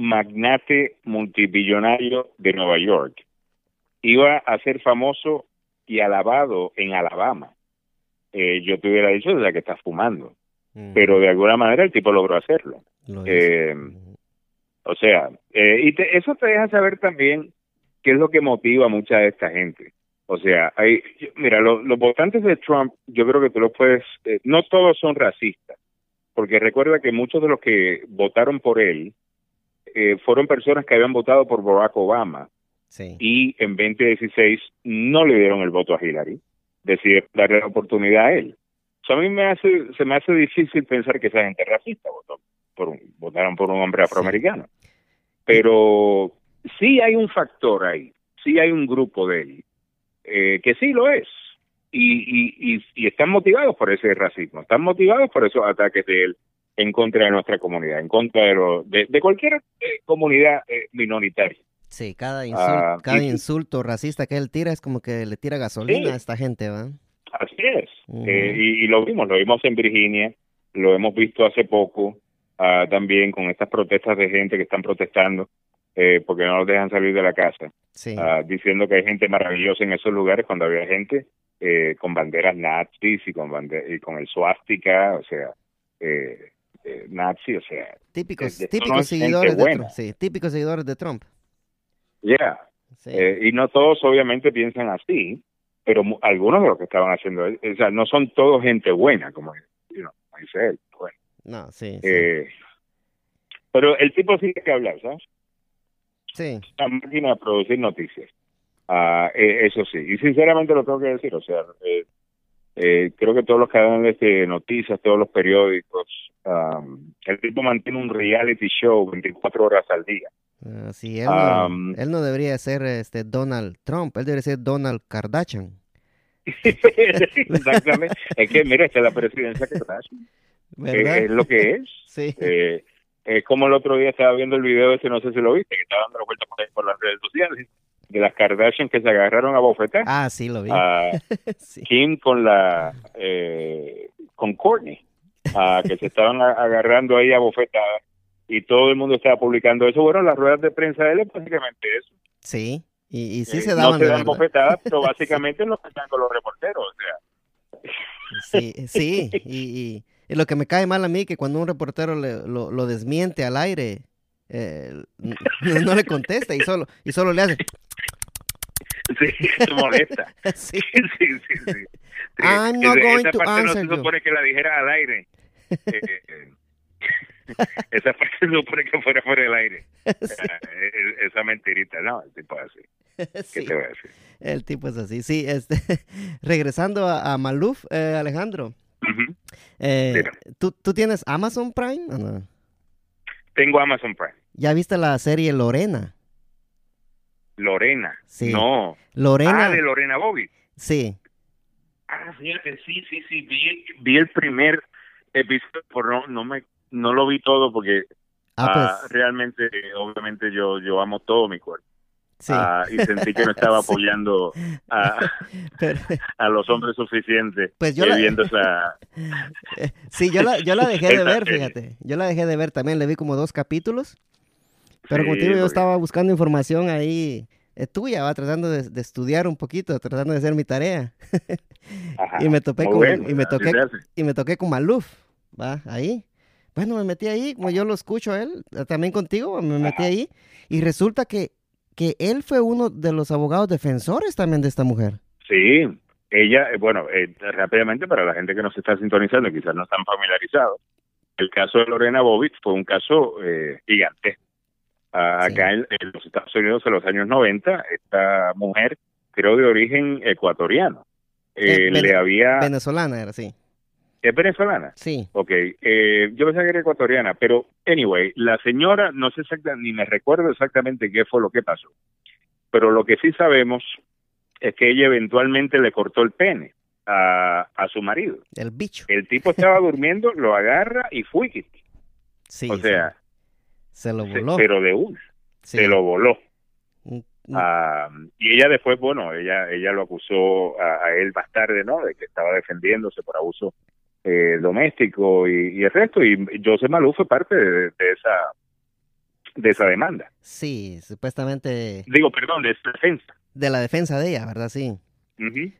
magnate multibillonario de Nueva York iba a ser famoso y alabado en Alabama, eh, yo te hubiera dicho desde que está fumando. Pero de alguna manera el tipo logró hacerlo. Eh, o sea, eh, y eso te deja saber también qué es lo que motiva a mucha de esta gente. O sea, hay, mira, los votantes de Trump, yo creo que tú los puedes, eh, no todos son racistas, porque recuerda que muchos de los que votaron por él fueron personas que habían votado por Barack Obama y en 2016 no le dieron el voto a Hillary, decir darle la oportunidad a él. a mí me hace, se me hace difícil pensar que esa gente racista votó por votaron por un hombre afroamericano. Pero sí hay un factor ahí, sí hay un grupo de él, eh, que sí lo es. Y, y, y, están motivados por ese racismo, están motivados por esos ataques de él en contra de nuestra comunidad, en contra de, de, cualquier eh, comunidad eh, minoritaria. Sí, cada, ah, insulto, cada insulto racista que él tira es como que le tira gasolina a esta gente, ¿va? Así es. y, y, lo vimos, lo vimos en Virginia, lo hemos visto hace poco, Ah, también con estas protestas de gente que están protestando eh, porque no los dejan salir de la casa, ah, diciendo que hay gente maravillosa en esos lugares cuando había gente eh, con banderas nazis y con, y con el swastika, o sea, eh, eh nazi, o sea... Típicos, típicos seguidores de Trump. Sí, típicos seguidores de Trump. Ya. y no todos obviamente piensan así, pero algunos de los que estaban haciendo, o sea, no son todos gente buena, como, dice él. Bueno. No, sí. Eh, pero el tipo sí que hablar, ¿sabes? Sí. Una máquina de producir noticias. Ah, eh, eso sí. Y sinceramente lo tengo que decir, o sea, eh, creo que todos los canales de noticias, todos los periódicos, el tipo mantiene un reality show 24 horas al día. Uh, sí, él, no, él no debería ser este Donald Trump, él debería ser Donald Kardashian. [LAUGHS] Exactamente. es que, mira, esta es la presidencia Kardashian. Eh, es lo que es. [LAUGHS] sí. Eh, es como el otro día estaba viendo el video ese, no sé si lo viste, que estaba dando la vuelta por, las redes sociales, de las Kardashian que se agarraron a bofetar. Ah, sí, lo vi. [LAUGHS] Kim con la, eh, con Courtney, que se estaban agarrando ahí a bofetada y todo el mundo estaba publicando eso. Bueno, las ruedas de prensa de él es básicamente eso. Sí, y, y sí se daban. No se dan bofetadas, pero [LAUGHS] básicamente lo que están con los reporteros, o sea. Sí, sí, y, y lo que me cae mal a mí que cuando un reportero lo, lo, desmiente al aire, eh, [LAUGHS] no, le contesta y solo, y solo le hace... Sí, se molesta. [LAUGHS] sí. sí, sí, sí. I'm not esa, going esa to parte no se supone que la dijera al aire. [LAUGHS] Eh, esa parte se supone que fuera fuera del aire. Ah, esa mentirita, no, el tipo es así. ¿Qué te voy a decir? El tipo es así, sí. Este, regresando a, a Maluf, eh, Alejandro. Eh, ¿tú, ¿tú, tienes Amazon Prime o no? Tengo Amazon Prime. ¿Ya viste la serie Lorena? Lorena. Sí. No. Lorena. Ah, de Lorena Bobby. Sí. Ah, fíjate, sí, sí, sí. Vi, vi el primer episodio, pero no, no, me, no lo vi todo porque ah, pues. ah, realmente, obviamente, yo, yo amo todo mi cuerpo. Ah, y sentí que no estaba [LAUGHS] apoyando a, los hombres suficientes pues yo viendo esa... [LAUGHS] sí, yo la, yo la dejé de ver, fíjate. Yo la dejé de ver también, le vi como dos capítulos. Pero como te digo, yo estaba buscando información ahí eh, tuya, va tratando de, estudiar un poquito, tratando de hacer mi tarea. [LAUGHS] y me topé con, y me toqué, y me toqué con Maluf, va, ahí. Bueno, me metí ahí, como yo lo escucho a él, eh, también contigo, me metí ahí, y resulta que, que él fue uno de los abogados defensores también de esta mujer. Sí, ella, eh, bueno, rápidamente para la gente que nos está sintonizando, quizás no están familiarizados, el caso de Lorena Bobbitt fue un caso eh, gigante. acá en, los Estados Unidos en los años 90, esta mujer, creo de origen ecuatoriano, eh, le había... Venezolana era, sí. ¿Es venezolana? Sí. Ok, eh, yo pensaba que era ecuatoriana, pero anyway, la señora, no sé exactamente, ni me recuerdo exactamente qué fue lo que pasó, pero lo que sí sabemos es que ella eventualmente le cortó el pene a, a su marido. El bicho. El tipo estaba durmiendo, lo agarra y fue. Sí. O sea. Se lo voló. pero de un. Se lo voló. Mm, mm. Ah, y ella después, bueno, ella ella lo acusó a, él más tarde, ¿no? De que estaba defendiéndose por abuso eh, doméstico y, el resto. Y José Malú fue parte de, esa de esa demanda. Sí, supuestamente. Digo, perdón, de esa defensa. De la defensa de ella, ¿verdad? Sí.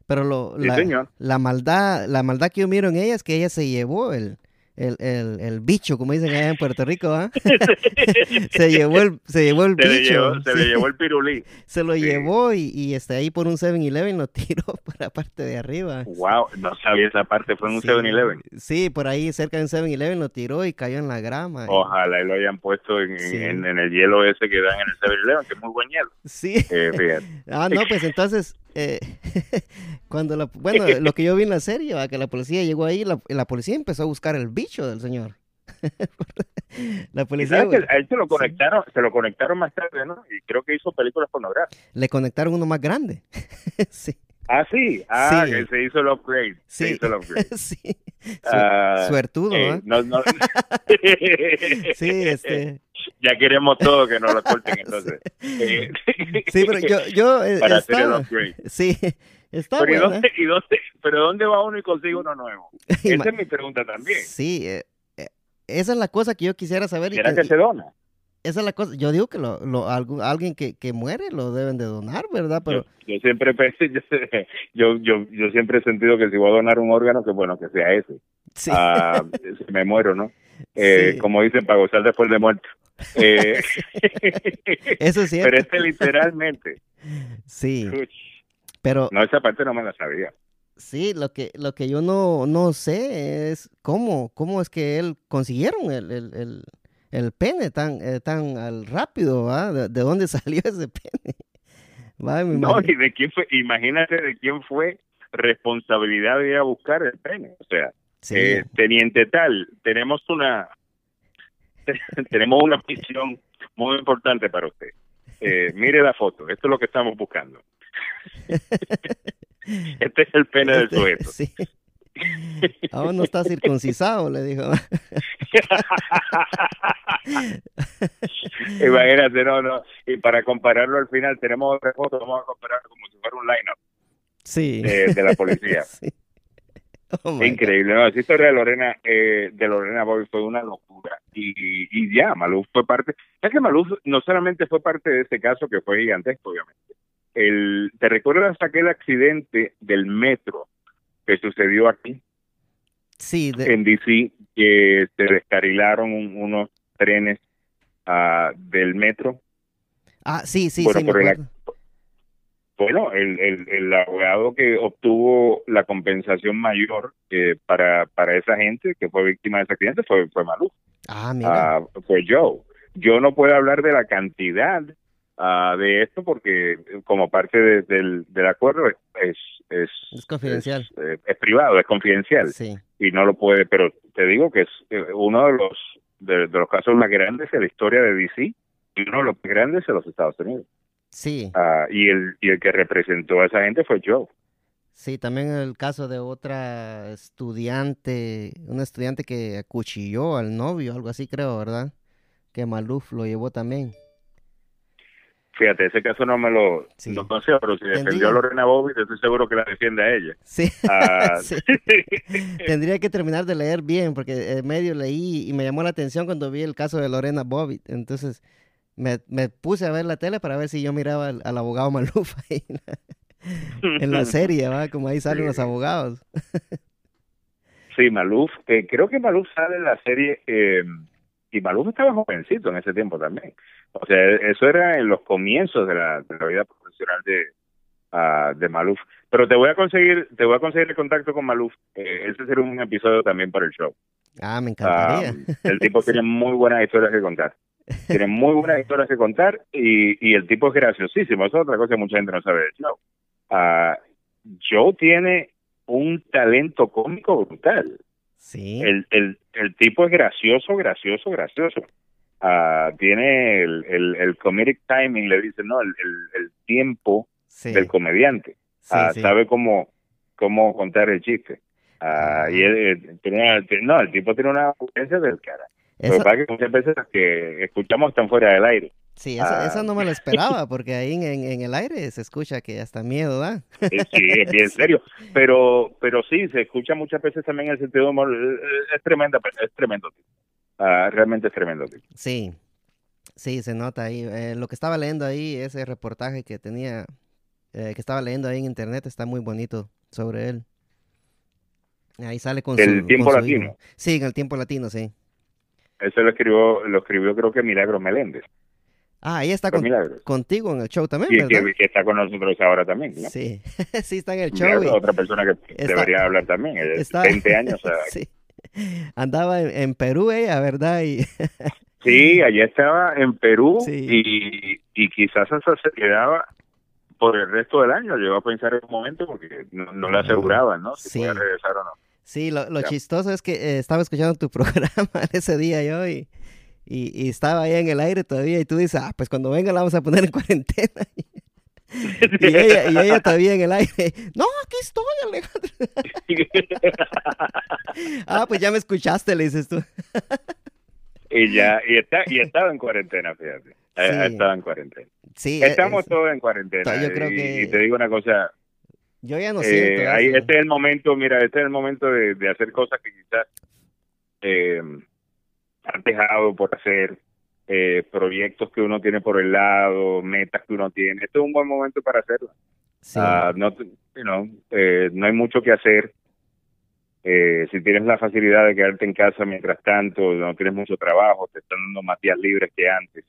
Pero lo, la, la, maldad, la maldad que yo miro en ella es que ella se llevó el, el, el, el, bicho, como dicen allá en Puerto Rico, ¿ah? [LAUGHS] [LAUGHS] se llevó el, se llevó el bicho. se le llevó el pirulí. [LAUGHS] Se lo llevó y, y está ahí por un 7-Eleven lo tiró por la parte de arriba. Wow, no sabía esa parte, fue en un 7-Eleven. Sí, por ahí cerca de un 7-Eleven lo tiró y cayó en la grama. Ojalá y lo hayan puesto en, en, el hielo ese que dan en el 7-Eleven, que es muy buen hielo. Sí. Eh, ah, no, pues entonces eh, [LAUGHS] cuando la, bueno, [LAUGHS] lo que yo vi en la serie, que la policía llegó ahí, la, la policía empezó a buscar el bicho del señor. [LAUGHS] la policía. a él se lo conectaron, se lo conectaron más tarde, ¿no? Y creo que hizo películas pornográficas. Le conectaron uno más grande. sí. Ah, sí. Ah, que se hizo el upgrade. Sí. Se hizo el upgrade. sí. Ah, suertudo, eh. No, no. sí, este ya queremos todo que nos lo corten [LAUGHS] entonces. Sí, pero yo, yo [LAUGHS] eh, para hacer el upgrade. Sí, está pero, ¿y dónde, ¿y dónde, pero ¿dónde va uno y consigue uno nuevo? [LAUGHS] Esa es mi pregunta también. Sí, eh, eh, esa es la cosa que yo quisiera saber. ¿Será que, se dona? Esa es la cosa. Yo digo que lo, lo, alguien que, que muere lo deben de donar, ¿verdad? Pero yo, siempre pensé, yo, yo, yo, siempre he sentido que si voy a donar un órgano, que bueno, que sea ese. Sí. Ah, si me muero, ¿no? Eh, Como dicen, para gozar después de muerto. Eh, [LAUGHS] Eso sí. Pero este literalmente. Sí. Pero. No, esa parte no me la sabía. Sí, lo que, lo que yo no, no sé es cómo, cómo es que él consiguieron el, el, el, pene tan, eh, tan al rápido, ¿va? De, dónde [LAUGHS] salió ese pene? no, y de quién fue, imagínate de quién fue responsabilidad de ir a buscar el pene. O sea, eh, teniente tal, tenemos una, [LAUGHS] tenemos una misión muy importante para usted. Eh, mire la foto, esto es lo que estamos buscando. [LAUGHS] este es el pene del este, sujeto. Sí. Aún no está circuncisado, le dijo. [LAUGHS] Imagínate, no, no. Y para compararlo al final, tenemos otra foto, vamos a comparar como si fuera un line-up sí. Eh, de la policía. Sí. [LAUGHS] Oh Increíble, no, esa historia de Lorena, eh, de Lorena Boy fue una locura y, y ya, Maluf fue parte, ya que Maluf no solamente fue parte de este caso que fue gigantesco, obviamente. El, ¿Te recuerdas aquel accidente del metro que sucedió aquí? Sí. En DC, que se descarrilaron unos trenes uh, del metro. Ah, sí, sí, sí. Bueno, el, el, el, abogado que obtuvo la compensación mayor eh, para, para esa gente que fue víctima de ese accidente fue, fue Malú. Ah, mira. Ah, fue Joe. Yo no puedo hablar de la cantidad uh, de esto porque como parte del, del acuerdo es, es, es, confidencial. Eh, es, privado, es confidencial. Sí. Y no lo puede, pero te digo que es eh, uno de los, de, de los casos más grandes en la historia de DC y uno de los más grandes en los Estados Unidos. Sí. Ah, y, el, y el que representó a esa gente fue Joe. Sí, también el caso de otra estudiante, una estudiante que acuchilló al novio, algo así creo, ¿verdad? Que Maluf lo llevó también. Fíjate, ese caso no me lo no conocía, pero si defendió a Lorena Bobby, estoy seguro que la defiende a ella. Sí. Ah, [LAUGHS] [LAUGHS] Tendría que terminar de leer bien, porque en medio leí y me llamó la atención cuando vi el caso de Lorena Bobby. Entonces, me, puse a ver la tele para ver si yo miraba al, abogado Maluf [LAUGHS] ahí en la [LAUGHS] serie, ¿va? Como ahí salen los abogados. sí, Maluf, eh, creo que Maluf sale en la serie, eh, y Maluf estaba jovencito en ese tiempo también. O sea, eso era en los comienzos de la, de la vida profesional de, uh, de Maluf. Pero te voy a conseguir, te voy a conseguir el contacto con Maluf. Eh, ese será un episodio también para el show. Ah, me encantaría. el tipo [LAUGHS] tiene muy buenas historias que contar. Tiene muy buenas historias que contar y, y el tipo es graciosísimo. Eso es otra cosa que mucha gente no sabe show. Uh, Joe tiene un talento cómico brutal. Sí. El, el, el tipo es gracioso, gracioso, gracioso. Uh, tiene el, el, el comedic timing, le dicen, ¿no? El, el, tiempo del comediante. Ah, sabe cómo, cómo contar el chiste. Ah, y él, eh, no, el tipo tiene una potencia del cara. Lo que pasa es que muchas veces que escuchamos están fuera del aire. Sí, esa, esa no me lo esperaba, porque ahí en, en, el aire se escucha que hasta miedo da. Sí, es bien [LAUGHS] serio. Pero, pero sí, se escucha muchas veces también el sentido de humor. Es tremenda, es tremendo. realmente es tremendo. Sí, sí, se nota ahí. Eh, lo que estaba leyendo ahí, ese reportaje que tenía eh, que estaba leyendo ahí en internet, está muy bonito sobre él. Ahí sale con ¿El tiempo latino? Sí, en el tiempo latino, sí. Eso lo escribió, lo escribió creo que Milagro Meléndez. Ah, ahí está contigo en el show también, ¿verdad? Que, que, está con nosotros ahora también, Sí, [LAUGHS] sí está en el show. otra persona que debería hablar también, está... 20 [LAUGHS] años. sí. Andaba en, Perú ella, ¿verdad? Y... [LAUGHS] sí, allá estaba en Perú y, y quizás se quedaba por el resto del año. Llegó a pensar en un momento porque no, le aseguraban, ¿no? Si sí. regresar o no. Sí, lo, chistoso es que eh, estaba escuchando tu [LAUGHS] programa ese día yo y, y, estaba ahí en el aire todavía y tú dices, ah, pues cuando venga la vamos a poner en [LAUGHS] cuarentena. [LAUGHS] y, ella, y ella todavía en el aire, no, aquí estoy, Alejandro. ah, pues ya me escuchaste, le dices tú. y ya, y, está, y estaba en cuarentena, fíjate. Eh, estaba en cuarentena. Sí, Estamos todos en cuarentena. y, te digo una cosa. Yo ya no sé. Eh, ahí, este es el momento, mira, este es el momento de, hacer cosas que quizás eh, han dejado por hacer, eh, proyectos que uno tiene por el lado, metas que uno tiene. Este es un buen momento para hacerlo. Ah, no, no hay mucho que hacer. si tienes la facilidad de quedarte en casa mientras tanto, no tienes mucho trabajo, te están dando más días libres que antes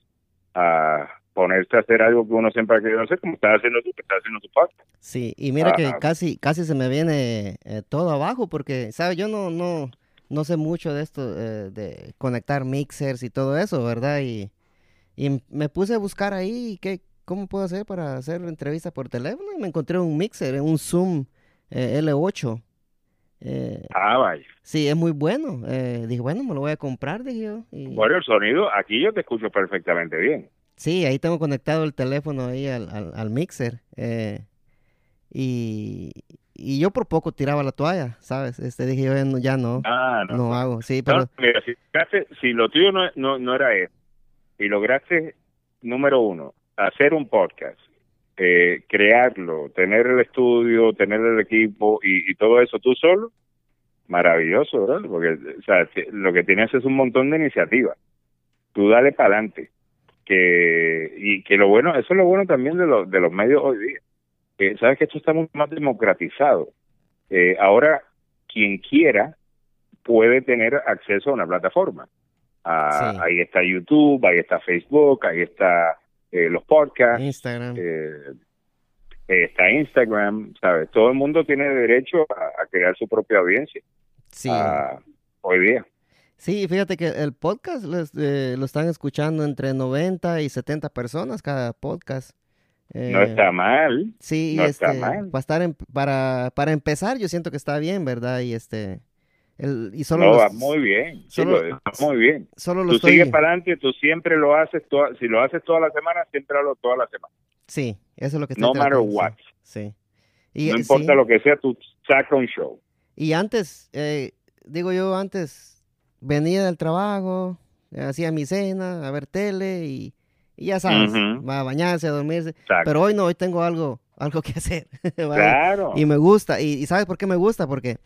a ponerse a hacer algo que uno siempre ha querido hacer, como está haciendo tú, que haciendo tu parte. Sí, y mira que casi casi se me viene eh, todo abajo porque, ¿sabes? Yo no no no sé mucho de esto eh, de conectar mixers y todo eso, ¿verdad? Y, y me puse a buscar ahí qué cómo puedo hacer para hacer entrevistas por teléfono y me encontré un mixer, un Zoom eh, L8. ah, vaya. Sí, es muy bueno. Eh, dije, bueno, me lo voy a comprar, dije yo. Bueno, el sonido, aquí yo te escucho perfectamente bien. Sí, ahí tengo conectado el teléfono ahí al, al, mixer. Eh, y, y yo por poco tiraba la toalla, ¿sabes? Este dije yo ya no, ah, no, no, hago. Sí, pero... mira, si, si, lo tuyo no, no, no era eso, y lograste, número uno, hacer un podcast, eh, crearlo, tener el estudio, tener el equipo y, y todo eso tú solo, maravilloso, ¿verdad? Porque o sea, lo que tienes es un montón de iniciativas. Tú dale para adelante. Que, y que lo bueno, eso es lo bueno también de, los de los medios hoy día. Que sabes que esto está mucho más democratizado. Eh, ahora, quien quiera puede tener acceso a una plataforma. Ah, ahí está YouTube, ahí está Facebook, ahí está eh, los podcasts. Instagram. Eh, está Instagram, ¿sabes? Todo el mundo tiene derecho a crear su propia audiencia sí. hoy día. Sí, fíjate que el podcast eh, lo están escuchando entre 90 y 70 personas cada podcast. no eh, está mal. Sí, no este, está mal. Para, estar para, para empezar, yo siento que está bien, ¿verdad? Y este. El, y solo no, va muy bien. Solo, muy bien. Solo tú sigues para adelante, tú siempre lo haces, si lo haces toda la semana, siempre lo toda la semana. Sí, eso es lo que No matter what. Sí. Y, no importa lo que sea, tú saca un show. Y antes, eh, digo yo, antes venía del trabajo, hacía mi cena, a ver tele y, ya sabes, va a bañarse, a dormirse. Pero hoy no, hoy tengo algo, algo que hacer. [LAUGHS] claro. Y me gusta. Y, ¿sabes por qué me gusta? Porque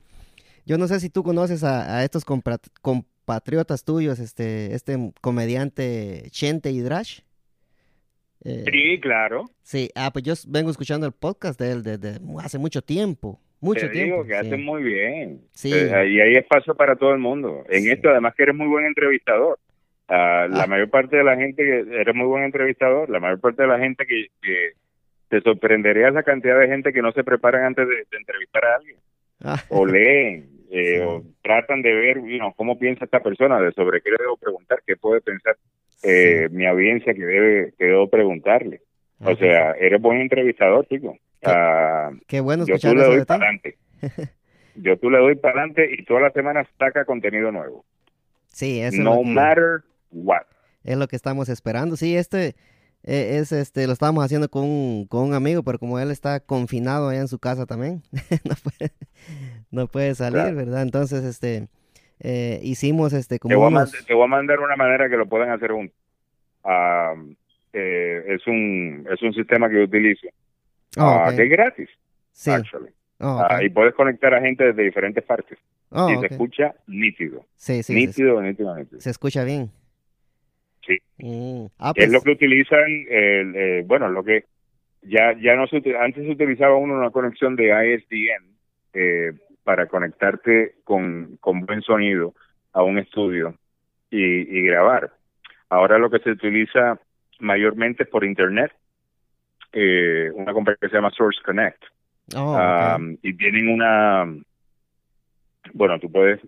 yo no sé si tú conoces a, estos compatriotas tuyos, este, este comediante Chente Hidrash. Eh, sí, claro. Sí, ah, pues yo vengo escuchando el podcast de él desde hace mucho tiempo. Mucho Te tiempo. Digo que hace muy bien. Sí. Eh, y hay espacio para todo el mundo. En esto, además, que eres muy buen entrevistador. Ah, la ah. mayor parte de la gente que eres muy buen entrevistador, la mayor parte de la gente que, que te sorprendería la cantidad de gente que no se preparan antes de, entrevistar a alguien. Ah. O leen, eh, o tratan de ver cómo piensa esta persona, de sobre qué le debo preguntar, qué puede pensar eh, mi audiencia que debe que debo preguntarle. O sea, eres buen entrevistador, chico. Qué, ah, bueno escuchar [LAUGHS] yo tú le doy para adelante. yo tú le doy para adelante y todas las semanas saca contenido nuevo. Sí, eso No matter what. Es lo que estamos esperando. Sí, este eh, es este lo estábamos haciendo con un, con un amigo, pero como él está confinado allá en su casa también, [LAUGHS] no, puede, salir, ¿verdad? Entonces, este eh, hicimos este como te voy, a te voy a mandar una manera que lo puedan hacer un eh, es un es un sistema que yo utilizo oh, que es gratis. Sí. Oh, ah, y puedes conectar a gente desde diferentes partes. Oh, y se escucha nítido. Sí, sí, nítido, nítido, nítido. Se escucha bien. Sí. Mm. Ah, es lo pues que utilizan, el, eh, bueno, lo que ya ya no se antes se utilizaba uno una conexión de ISDN eh, para conectarte con, con buen sonido a un estudio y, grabar. Ahora lo que se utiliza mayormente es por internet, eh, una compañía que se llama Source Connect. Oh, y tienen una, bueno, tú puedes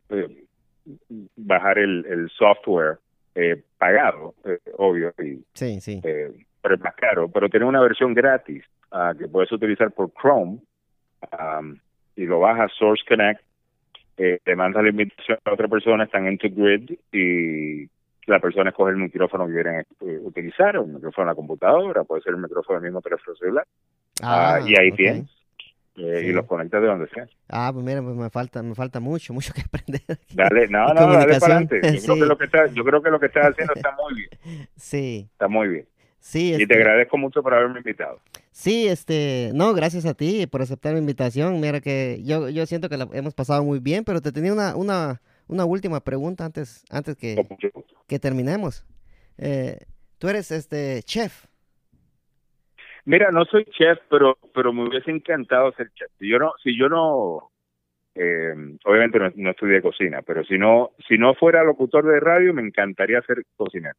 bajar el, el software eh, pagado, eh, obvio, y, sí, sí. Eh, pero es más caro, pero tiene una versión gratis uh, que puedes utilizar por Chrome um, y lo bajas Source Connect, eh, te manda la invitación a otra persona, están en tu grid y la persona escoge el micrófono que quieren eh, utilizar, el micrófono en la computadora, puede ser el micrófono del mismo teléfono celular. Ah, uh, y ahí tienes eh, y los conectas de donde sea. Ah, pues mira, pues me falta, me falta mucho, mucho que aprender. [LAUGHS] Dale, no, no, dale para adelante. Yo, creo que lo que estás, yo creo que lo que estás haciendo está muy bien. [LAUGHS] Sí. Está muy bien. Sí, y te este agradezco mucho por haberme invitado. Sí, este, no, gracias a ti por aceptar mi invitación. Mira que yo, yo siento que la hemos pasado muy bien, pero te tenía una, una, una última pregunta antes, antes que, que terminemos. Eh, tú eres este chef. Mira, no soy chef, pero pero me hubiese encantado ser chef. Si yo no, si yo no, eh, obviamente no, estudié cocina, pero si no, si no fuera locutor de radio, me encantaría ser cocinero.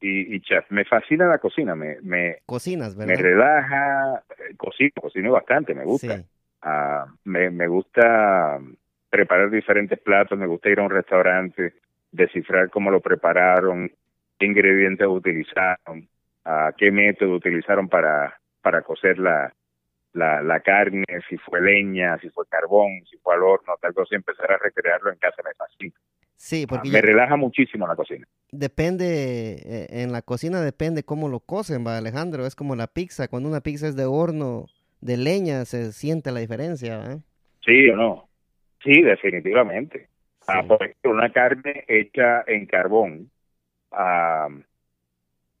y, chef, me fascina la cocina, me, me cocinas, ¿verdad? Me relaja, cocino, cocino bastante, me gusta. Ah, me, me gusta preparar diferentes platos, me gusta ir a un restaurante, descifrar cómo lo prepararon, qué ingredientes utilizaron qué método utilizaron para, para cocer la, la, carne, si fue leña, si fue carbón, si fue al horno, tal cosa, y empezar a recrearlo en casa me fascina. Sí, porque me relaja muchísimo la cocina. Depende, eh, en la cocina depende cómo lo cocen, va Alejandro, es como la pizza, cuando una pizza es de horno, de leña, se siente la diferencia. Sí o no, sí, definitivamente. Ah, por ejemplo, una carne hecha en carbón, ah,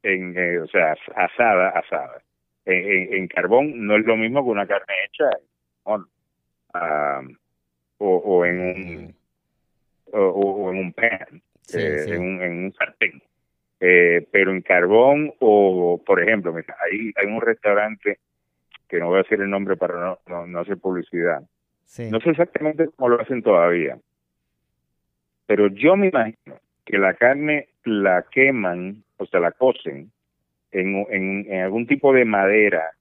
en, eh, o sea, asada, asada. En, carbón no es lo mismo que una carne hecha o, o, en un o, en un pan, eh, En, un, en un sartén. Eh, pero en carbón o, por ejemplo, hay, hay un restaurante que no voy a decir el nombre para no, no, no hacer publicidad. No sé exactamente cómo lo hacen todavía, pero yo me imagino que la carne la queman o sea, la cocen en, en, algún tipo de madera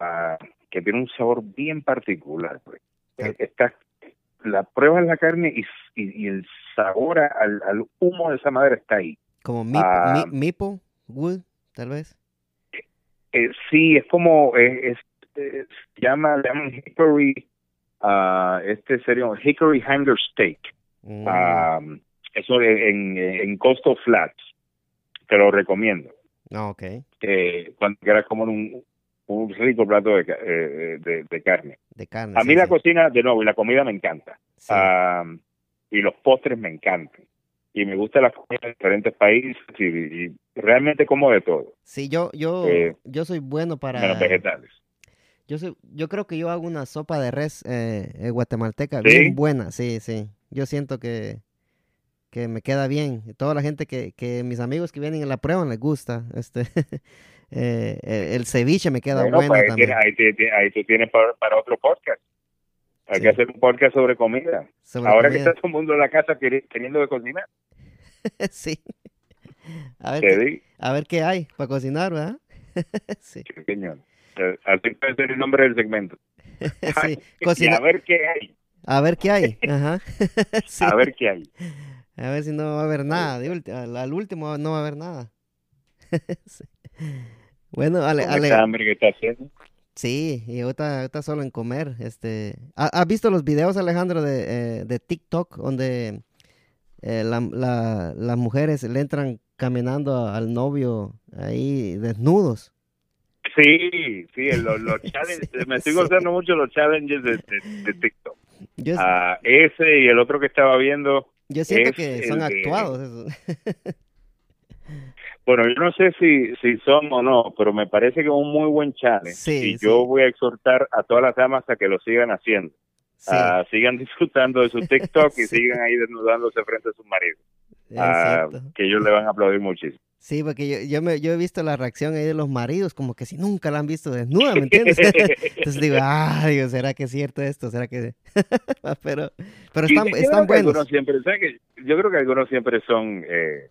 ah, que tiene un sabor bien particular. Pues. Eh, está, la prueba en la carne y, y, el sabor al, al, humo de esa madera está ahí. Como ah, mipo, wood, tal vez. Eh, sí, es como, es, llama, le llaman hickory, uh, este sería un hickory hanger steak. Mm. eso en, en Coastal Flats te lo recomiendo. Ah, ok. Eh, cuando quieras comer un, un rico plato de, eh, de, carne. De carne. A mí la cocina, de nuevo, y la comida me encanta. y los postres me encantan. Y me gusta la comida de diferentes países y, realmente como de todo. Sí, yo, yo, eh, yo soy bueno para... Menos vegetales. Yo, soy, yo creo que yo hago una sopa de res eh, guatemalteca bien buena, sí, sí. Yo siento que, que me queda bien. Toda la gente que, que mis amigos que vienen en la prueba les gusta. Este, [LAUGHS] eh, el ceviche me queda bueno, pues también. ahí, tú tienes para, otro podcast. Hay que hacer un podcast sobre comida. Ahora que está todo el mundo en la casa queriendo de cocinar. [LAUGHS] sí. A ver, qué, a ver qué hay para cocinar, ¿verdad? [LAUGHS] sí. señor. Eh, así puede ser el nombre del segmento. sí. a ver qué hay. A ver qué hay. [LAUGHS] Ajá. [LAUGHS] A ver qué hay. A ver si no va a haber nada. al, último no va a haber nada. [LAUGHS] Bueno, Ale, Ale. hambre que está haciendo? Sí, y ahorita, solo en comer. Este, ¿Has visto los videos, Alejandro, de, eh, de TikTok, donde eh, la, la, las mujeres le entran caminando al novio ahí desnudos? Sí, sí, los, challenges, me estoy gustando mucho los challenges de, de, TikTok. Ah, ese y el otro que estaba viendo. Yo siento que son actuados. [LAUGHS] Bueno, yo no sé si, si son o no, pero me parece que es un muy buen challenge. y yo voy a exhortar a todas las damas a que lo sigan haciendo. sigan [LAUGHS] disfrutando de su TikTok y sigan ahí desnudándose frente a sus maridos. que ellos le van a aplaudir muchísimo. Sí, porque yo, yo, me, yo he visto la reacción ahí de los maridos, como que si nunca la han visto desnuda, ¿me entiendes? [LAUGHS] Entonces digo, ah, digo, ¿será que es cierto esto? ¿Será que...? [LAUGHS] pero pero están, están buenos. Siempre, yo creo que algunos siempre son, eh,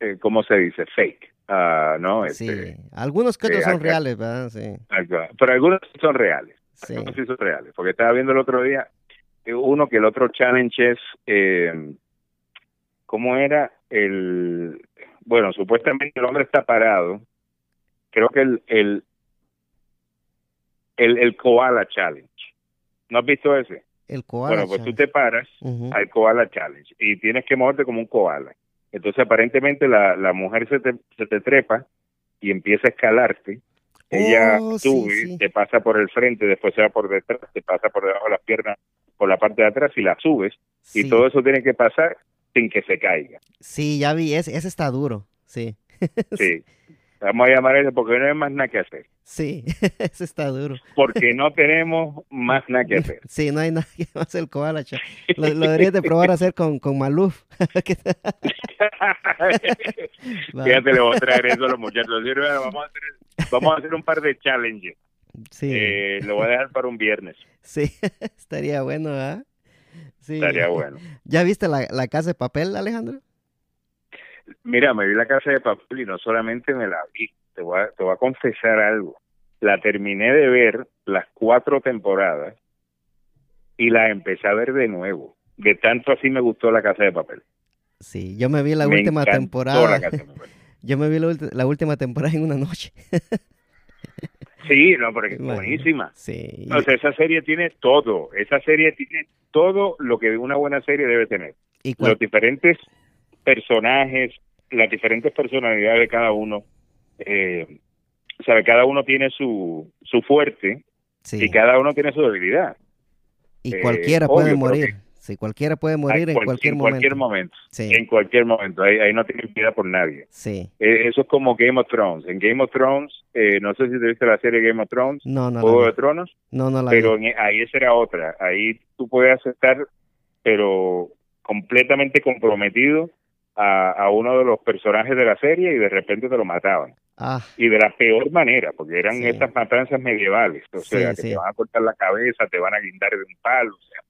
eh, ¿cómo se dice? Fake. Uh, ¿no? sí, este, algunos que otros eh, son reales, ¿verdad? Sí. Pero algunos son reales. Sí. Algunos sí son reales. Porque estaba viendo el otro día uno que el otro challenge es, eh, ¿cómo era? El bueno, supuestamente el hombre está parado. Creo que el, el, el, el Koala Challenge. ¿No has visto ese? El Koala Bueno, pues tú te paras al Koala Challenge y tienes que moverte como un koala. Entonces, aparentemente, la, la mujer se te, se te trepa y empieza a escalarte. Ella oh, sube, te pasa por el frente, después se va por detrás, te pasa por debajo de las piernas, por la parte de atrás y la subes. Y todo eso tiene que pasar sin que se caiga. Sí, ya vi, ese, ese está duro, sí. [LAUGHS] sí. Vamos a llamar eso porque no hay más nada que hacer. Sí, [LAUGHS] ese está duro. Porque no tenemos más nada que hacer. [LAUGHS] Sí, no hay nada que hacer el koala. Lo, lo, deberías de probar a hacer con, con Maluf. Fíjate, le voy a traer eso a los muchachos. Vamos a hacer, vamos a hacer un par de challenges. Sí. Eh, lo voy a dejar para un viernes. Sí, estaría bueno, ¿ah? Sí. Estaría [LAUGHS] bueno. ¿Ya viste la, casa de papel, Alejandro? Mira, me vi la casa de papel y no solamente me la vi, te voy a, te voy a confesar algo. La terminé de ver las cuatro temporadas y la empecé a ver de nuevo. De tanto así me gustó la casa de papel. Sí, yo me vi la última temporada. [LAUGHS] yo me vi la, última temporada en una noche. [LAUGHS] Sí, no, porque es buenísima. Sí. O sea, esa serie tiene todo. Esa serie tiene todo lo que una buena serie debe tener. ¿Y Los diferentes personajes, las diferentes personalidades de cada uno. Eh, sabe, cada uno tiene su, su fuerte y cada uno tiene su debilidad. Y cualquiera eh, puede morir. Sí, cualquiera puede morir en cualquier, momento. Cualquier momento. En cualquier momento. Ahí, no tiene piedad por nadie. Sí. Eh, eso es como Game of Thrones. En Game of Thrones, eh, no sé si te viste la serie Game of Thrones. No, no. Juego de Tronos. No, no la Pero ahí esa era otra. Ahí tú puedes estar, pero completamente comprometido a, a, uno de los personajes de la serie y de repente te lo mataban. Ah. Y de la peor manera, porque eran estas matanzas medievales. O sea, que te van a cortar la cabeza, te van a guindar de un palo. O sea,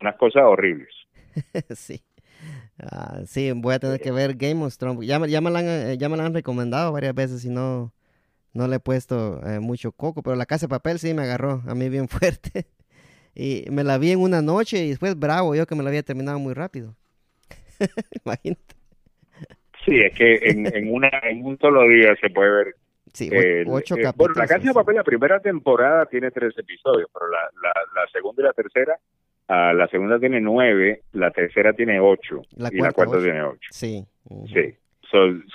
unas cosas horribles. [LAUGHS] sí. Ah, sí, voy a tener que ver Game of Thrones. Ya, ya, me la han, eh, ya me la han recomendado varias veces y no, no le he puesto eh, mucho coco, pero la casa de papel sí me agarró a mí bien [LAUGHS] fuerte. y me la vi en una noche y después bravo yo que me la había terminado muy rápido. [LAUGHS] Imagínate. Sí, es que en, en, una, en un solo día se puede ver. Sí, ocho capítulos. Bueno, la casa de papel, la primera temporada tiene tres episodios, pero la, la, la segunda y la tercera Ah, la segunda tiene nueve, la tercera tiene ocho y la cuarta tiene ocho. Sí. Sí.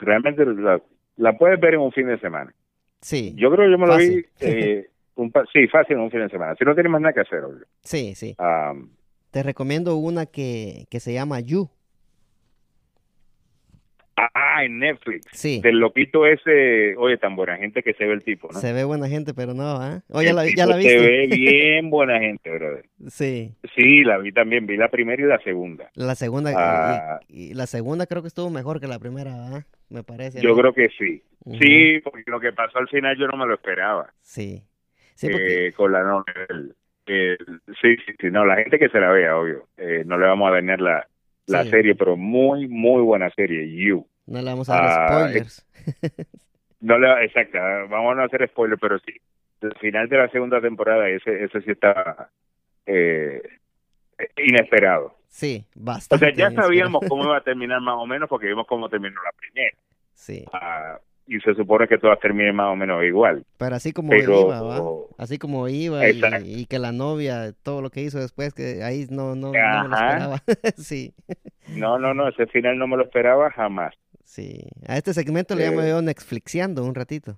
realmente la, puedes ver en un fin de semana. Sí. Yo creo que yo me lo vi, eh, [LAUGHS] un, sí, fácil en un fin de semana. Si no tienes más nada que hacer, obvio. Sí, sí. Te recomiendo una que, que se llama You. Ah, en Netflix. Sí. Del loquito ese, oye, tan buena gente que se ve el tipo, ¿no? Se ve buena gente, pero no, ¿ah? Oye, ya la, ya la viste. Se ve bien buena gente, brother. [LAUGHS] Sí. Sí, la vi también, vi la primera y la segunda. La segunda, Ah. y, y la segunda creo que estuvo mejor que la primera, ¿verdad? Me parece. Yo ¿no? creo que sí. Sí, porque lo que pasó al final yo no me lo esperaba. Sí. Sí, porque... eh, con la novela. Eh, sí, sí, sí, no, la gente que se la vea, obvio. Eh, no le vamos a dañar la, la Sí. serie, pero muy, muy buena serie, You. No le vamos a dar Ah, spoilers. [LAUGHS] No le, exacto, vamos a no hacer spoiler, pero sí, el final de la segunda temporada, ese, ese sí está eh, inesperado. Sí, O bastante. sea, ya sabíamos cómo iba a terminar más o menos porque vimos cómo terminó la primera. Sí, Ah, y se supone que todas terminen más o menos igual. pero así como Pero- iba, ¿va? Así como iba y, que la novia, todo lo que hizo después, que ahí no, no, no me lo esperaba. [LAUGHS] sí, No, no, no, ese final no me lo esperaba jamás. sí. A este segmento le llamo Eh. yo Netflixiando un ratito.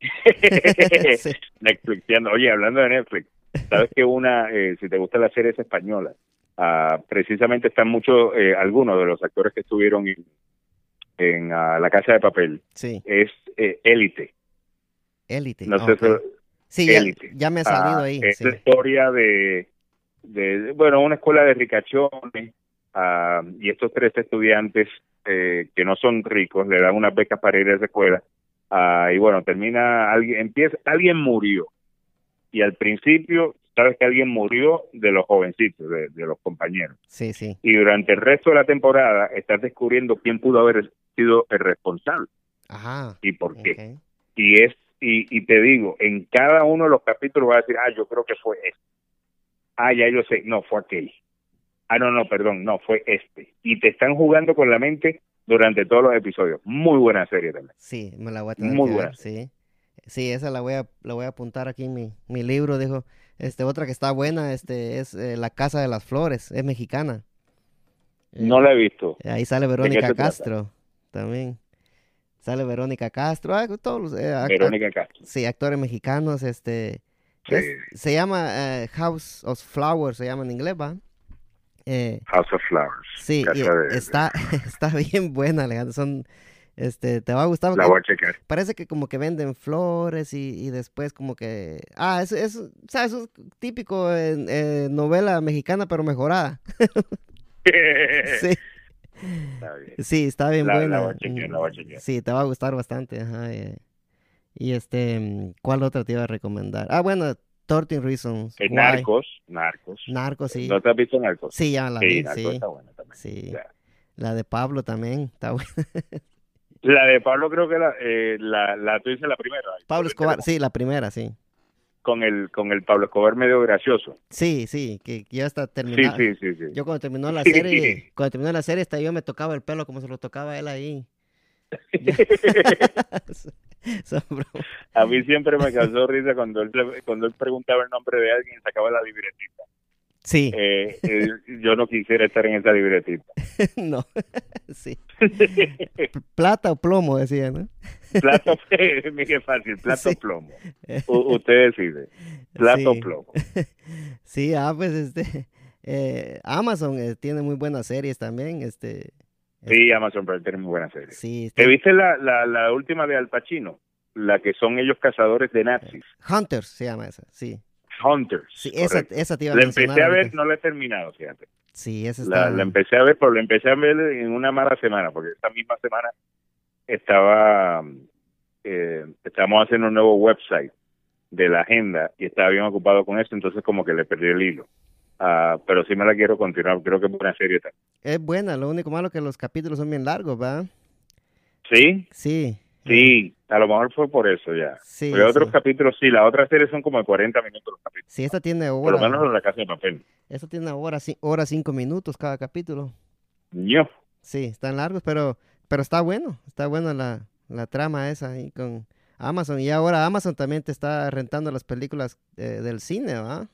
[LAUGHS] [LAUGHS] Sí. Netflixiando. Oye, hablando de Netflix, sabes que una, eh, si te gusta la serie es española, ah, precisamente están muchos, eh, algunos de los actores que estuvieron en, en ah, La Casa de Papel, Sí, es eh, Élite. Élite. No sé si- Sí, ya, Élite. ya me ha salido Ah, ahí. Es sí. la historia de, de, bueno, una escuela de ricachones ah, y estos tres estudiantes eh, que no son ricos le dan unas becas para ir a esa escuela ah, y bueno, termina, alguien empieza, alguien murió y al principio sabes que alguien murió de los jovencitos, de, de los compañeros Sí, sí. y durante el resto de la temporada estás descubriendo quién pudo haber sido el responsable Ajá. y por qué y es y, y te digo en cada uno de los capítulos va a decir ah yo creo que fue este ah ya yo sé no fue aquel ah no no perdón no fue este y te están jugando con la mente durante todos los episodios muy buena serie también Sí, me la voy a tener Muy que buena ver, sí. Sí, esa la voy a, la voy a apuntar aquí en mi, mi libro, dijo. Este, otra que está buena, este, es eh, La Casa de las Flores, es mexicana. No la he visto Ahí sale Verónica se trata? También. Sale Verónica Castro, ah, todos eh, Verónica Castro sí, actores mexicanos, este, Sí. es- se llama eh, House of Flowers, se llama en inglés, ¿va? Eh, House of Flowers sí, y Casa de- está, [LAUGHS] está bien buena, Alejandro, son, este, te va a gustar. la voy a checar parece que como que venden flores y, y después como que... Ah, eso es, ¿sabes? Eso es típico en eh, novela mexicana, pero mejorada. [LAUGHS] [LAUGHS] Sí, Está bien. sí, está bien La- la buena. voy a chequear, la voy a chequear. Sí, te va a gustar bastante. Ajá, eh. Y este, ¿cuál otra te iba a recomendar? Ah, bueno, 13 Reasons. Eh, Why. Narcos Narcos Narcos, sí. ¿no te has visto Narcos? Sí, ya la sí vi, Narcos sí. está buena también Sí. Ya. La de Pablo también, está buena. [LAUGHS] La de Pablo creo que la, eh, la, la tú dices la primera. Pablo Escobar, sí, la primera, sí. Con el, con el Pablo Escobar medio gracioso. Sí, sí, que ya está Sí, terminada. sí, sí, sí. Yo cuando terminó la [LAUGHS] serie, cuando terminó la serie, hasta yo me tocaba el pelo como se lo tocaba él ahí. [LAUGHS] A mí siempre me causó risa cuando él, cuando él preguntaba el nombre de alguien y sacaba la libretita. Sí, Eh, eh, yo no quisiera estar en esa libretita. [LAUGHS] no, [LAUGHS] sí. [LAUGHS] Plata o plomo, decía, ¿no? Plato, mire fácil, plato Sí. plomo. U- usted decide. Plato Sí. plomo. Sí, ah, pues este, eh, Amazon tiene muy buenas series también, este. Sí, Amazon Prime tiene muy buena serie. Sí, ¿Te está- viste la, la, la última de Al Pacino? La que son ellos cazadores de nazis. Hunters se llama esa, sí. Hunters. Sí, esa, esa te iba a La empecé a ver, ahorita. no la he terminado, fíjate. Sí, esa La, está. la empecé a ver, pero la empecé a ver en una mala semana, porque esta misma semana estaba, eh, estábamos haciendo un nuevo website de la agenda y estaba bien ocupado con eso, entonces como que le perdí el hilo. Ah, pero sí me la quiero continuar, creo que es buena serie. Es buena, lo único malo que los capítulos son bien largos, ¿va? ¿Sí? Sí. Sí, a lo mejor fue por eso ya. Sí, Porque otros sí. capítulos sí, la otra serie son como de 40 minutos los capítulos. Sí, esta tiene Por lo hora. menos en la casa de papel. Esta tiene hora, hora cinco minutos cada capítulo. Ño. Sí, están largos, pero, pero está bueno. Está buena la, la trama esa ahí con Amazon. Y ahora Amazon también te está rentando las películas eh, del cine, ¿va?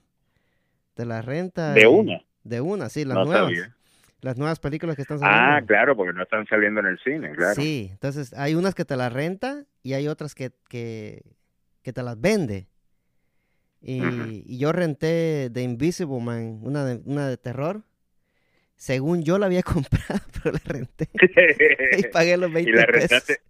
Te las renta. De y- una. De una, sí, las No nuevas. sabía. Las nuevas películas que están saliendo. Ah, claro, porque no están saliendo en el cine, claro. Sí, entonces hay unas que te las renta y hay otras que, que, que te las vende. Y, y yo renté The Invisible Man, una de, una de terror. según yo la había [LAUGHS] comprado, pero la renté. y [LAUGHS] pagué los 20 ¿Y la rentaste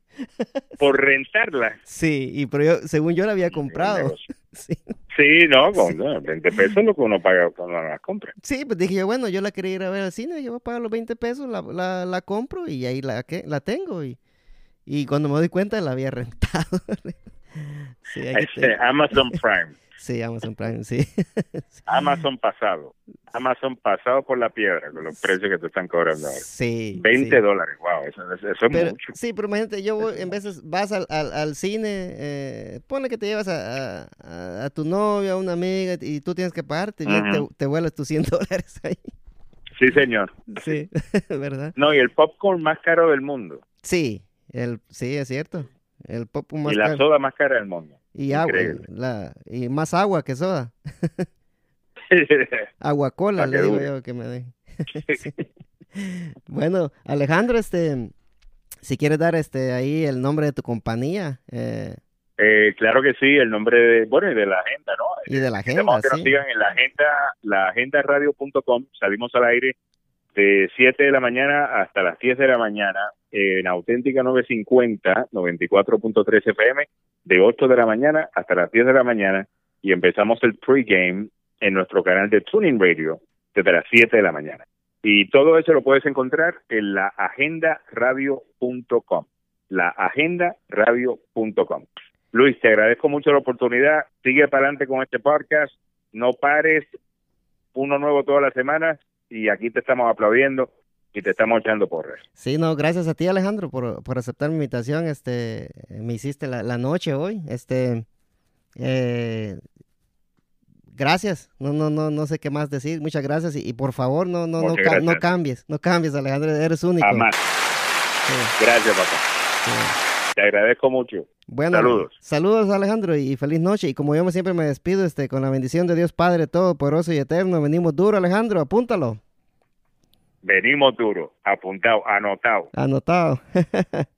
por rentarla? Sí, y pero yo, según yo la había comprado. Sí. [LAUGHS] sí, no, con 20 pesos es lo que uno paga cuando la compra. Sí, pues dije yo, bueno, yo la quería ir a ver al cine, yo voy a pagar los 20 pesos, la, la, la compro y ahí la, la tengo. Y, y cuando me doy cuenta la había rentado. [LAUGHS] sí, Amazon Prime. Sí, Amazon Prime, sí. [LAUGHS] Amazon pasado. Amazon pasado por la piedra con los precios que te están cobrando ahora. Sí. 20 dólares, wow, eso, es mucho. Sí, pero imagínate, yo voy, en veces vas al, al, cine, eh, ponle que te llevas a, a, tu novia, a una amiga y tú tienes que pagarte, te, te vuelas tus 100 [LAUGHS] dólares ahí. Sí, señor. Sí, [LAUGHS] ¿verdad? No, y el popcorn más caro del mundo. Sí, el, sí, es cierto. El popcorn más y la soda más cara del mundo. Y agua, la, y más agua que soda. [LAUGHS] agua cola, le digo yo que me dé. [LAUGHS] [LAUGHS] Bueno, Alejandro, este, si quieres dar este ahí el nombre de tu compañía. Eh. Eh, claro que sí, el nombre de, bueno, y de la agenda, ¿no? Y de la agenda, que nos sigan en la agenda, la agendaradio.com, salimos al aire de 7 de la mañana hasta las 10 de la mañana en Auténtica 950, 94.3 FM, de 8 de la mañana hasta las 10 de la mañana y empezamos el pregame en nuestro canal de Tuning Radio desde las 7 de la mañana. Y todo eso lo puedes encontrar en la agendaradio.com, la agendaradio.com. Luis, te agradezco mucho la oportunidad. Sigue para adelante con este podcast. No pares. Uno nuevo todas las semanas y aquí te estamos aplaudiendo y te estamos echando porras. Sí, no, gracias a ti Alejandro por, por aceptar mi invitación. Este, me hiciste la, la noche hoy. Este, eh, gracias. No, no, no, no sé qué más decir. Muchas gracias y, por favor no, no, no, no, cambies, no cambies Alejandro, eres único. Gracias, papá. Te agradezco mucho. Bueno, saludos. Saludos Alejandro y feliz noche. Y como yo siempre me despido, este, con la bendición de Dios Padre Todopoderoso y Eterno, venimos duro Alejandro, apúntalo. Venimos duro, apuntado, anotado. Anotado. [LAUGHS]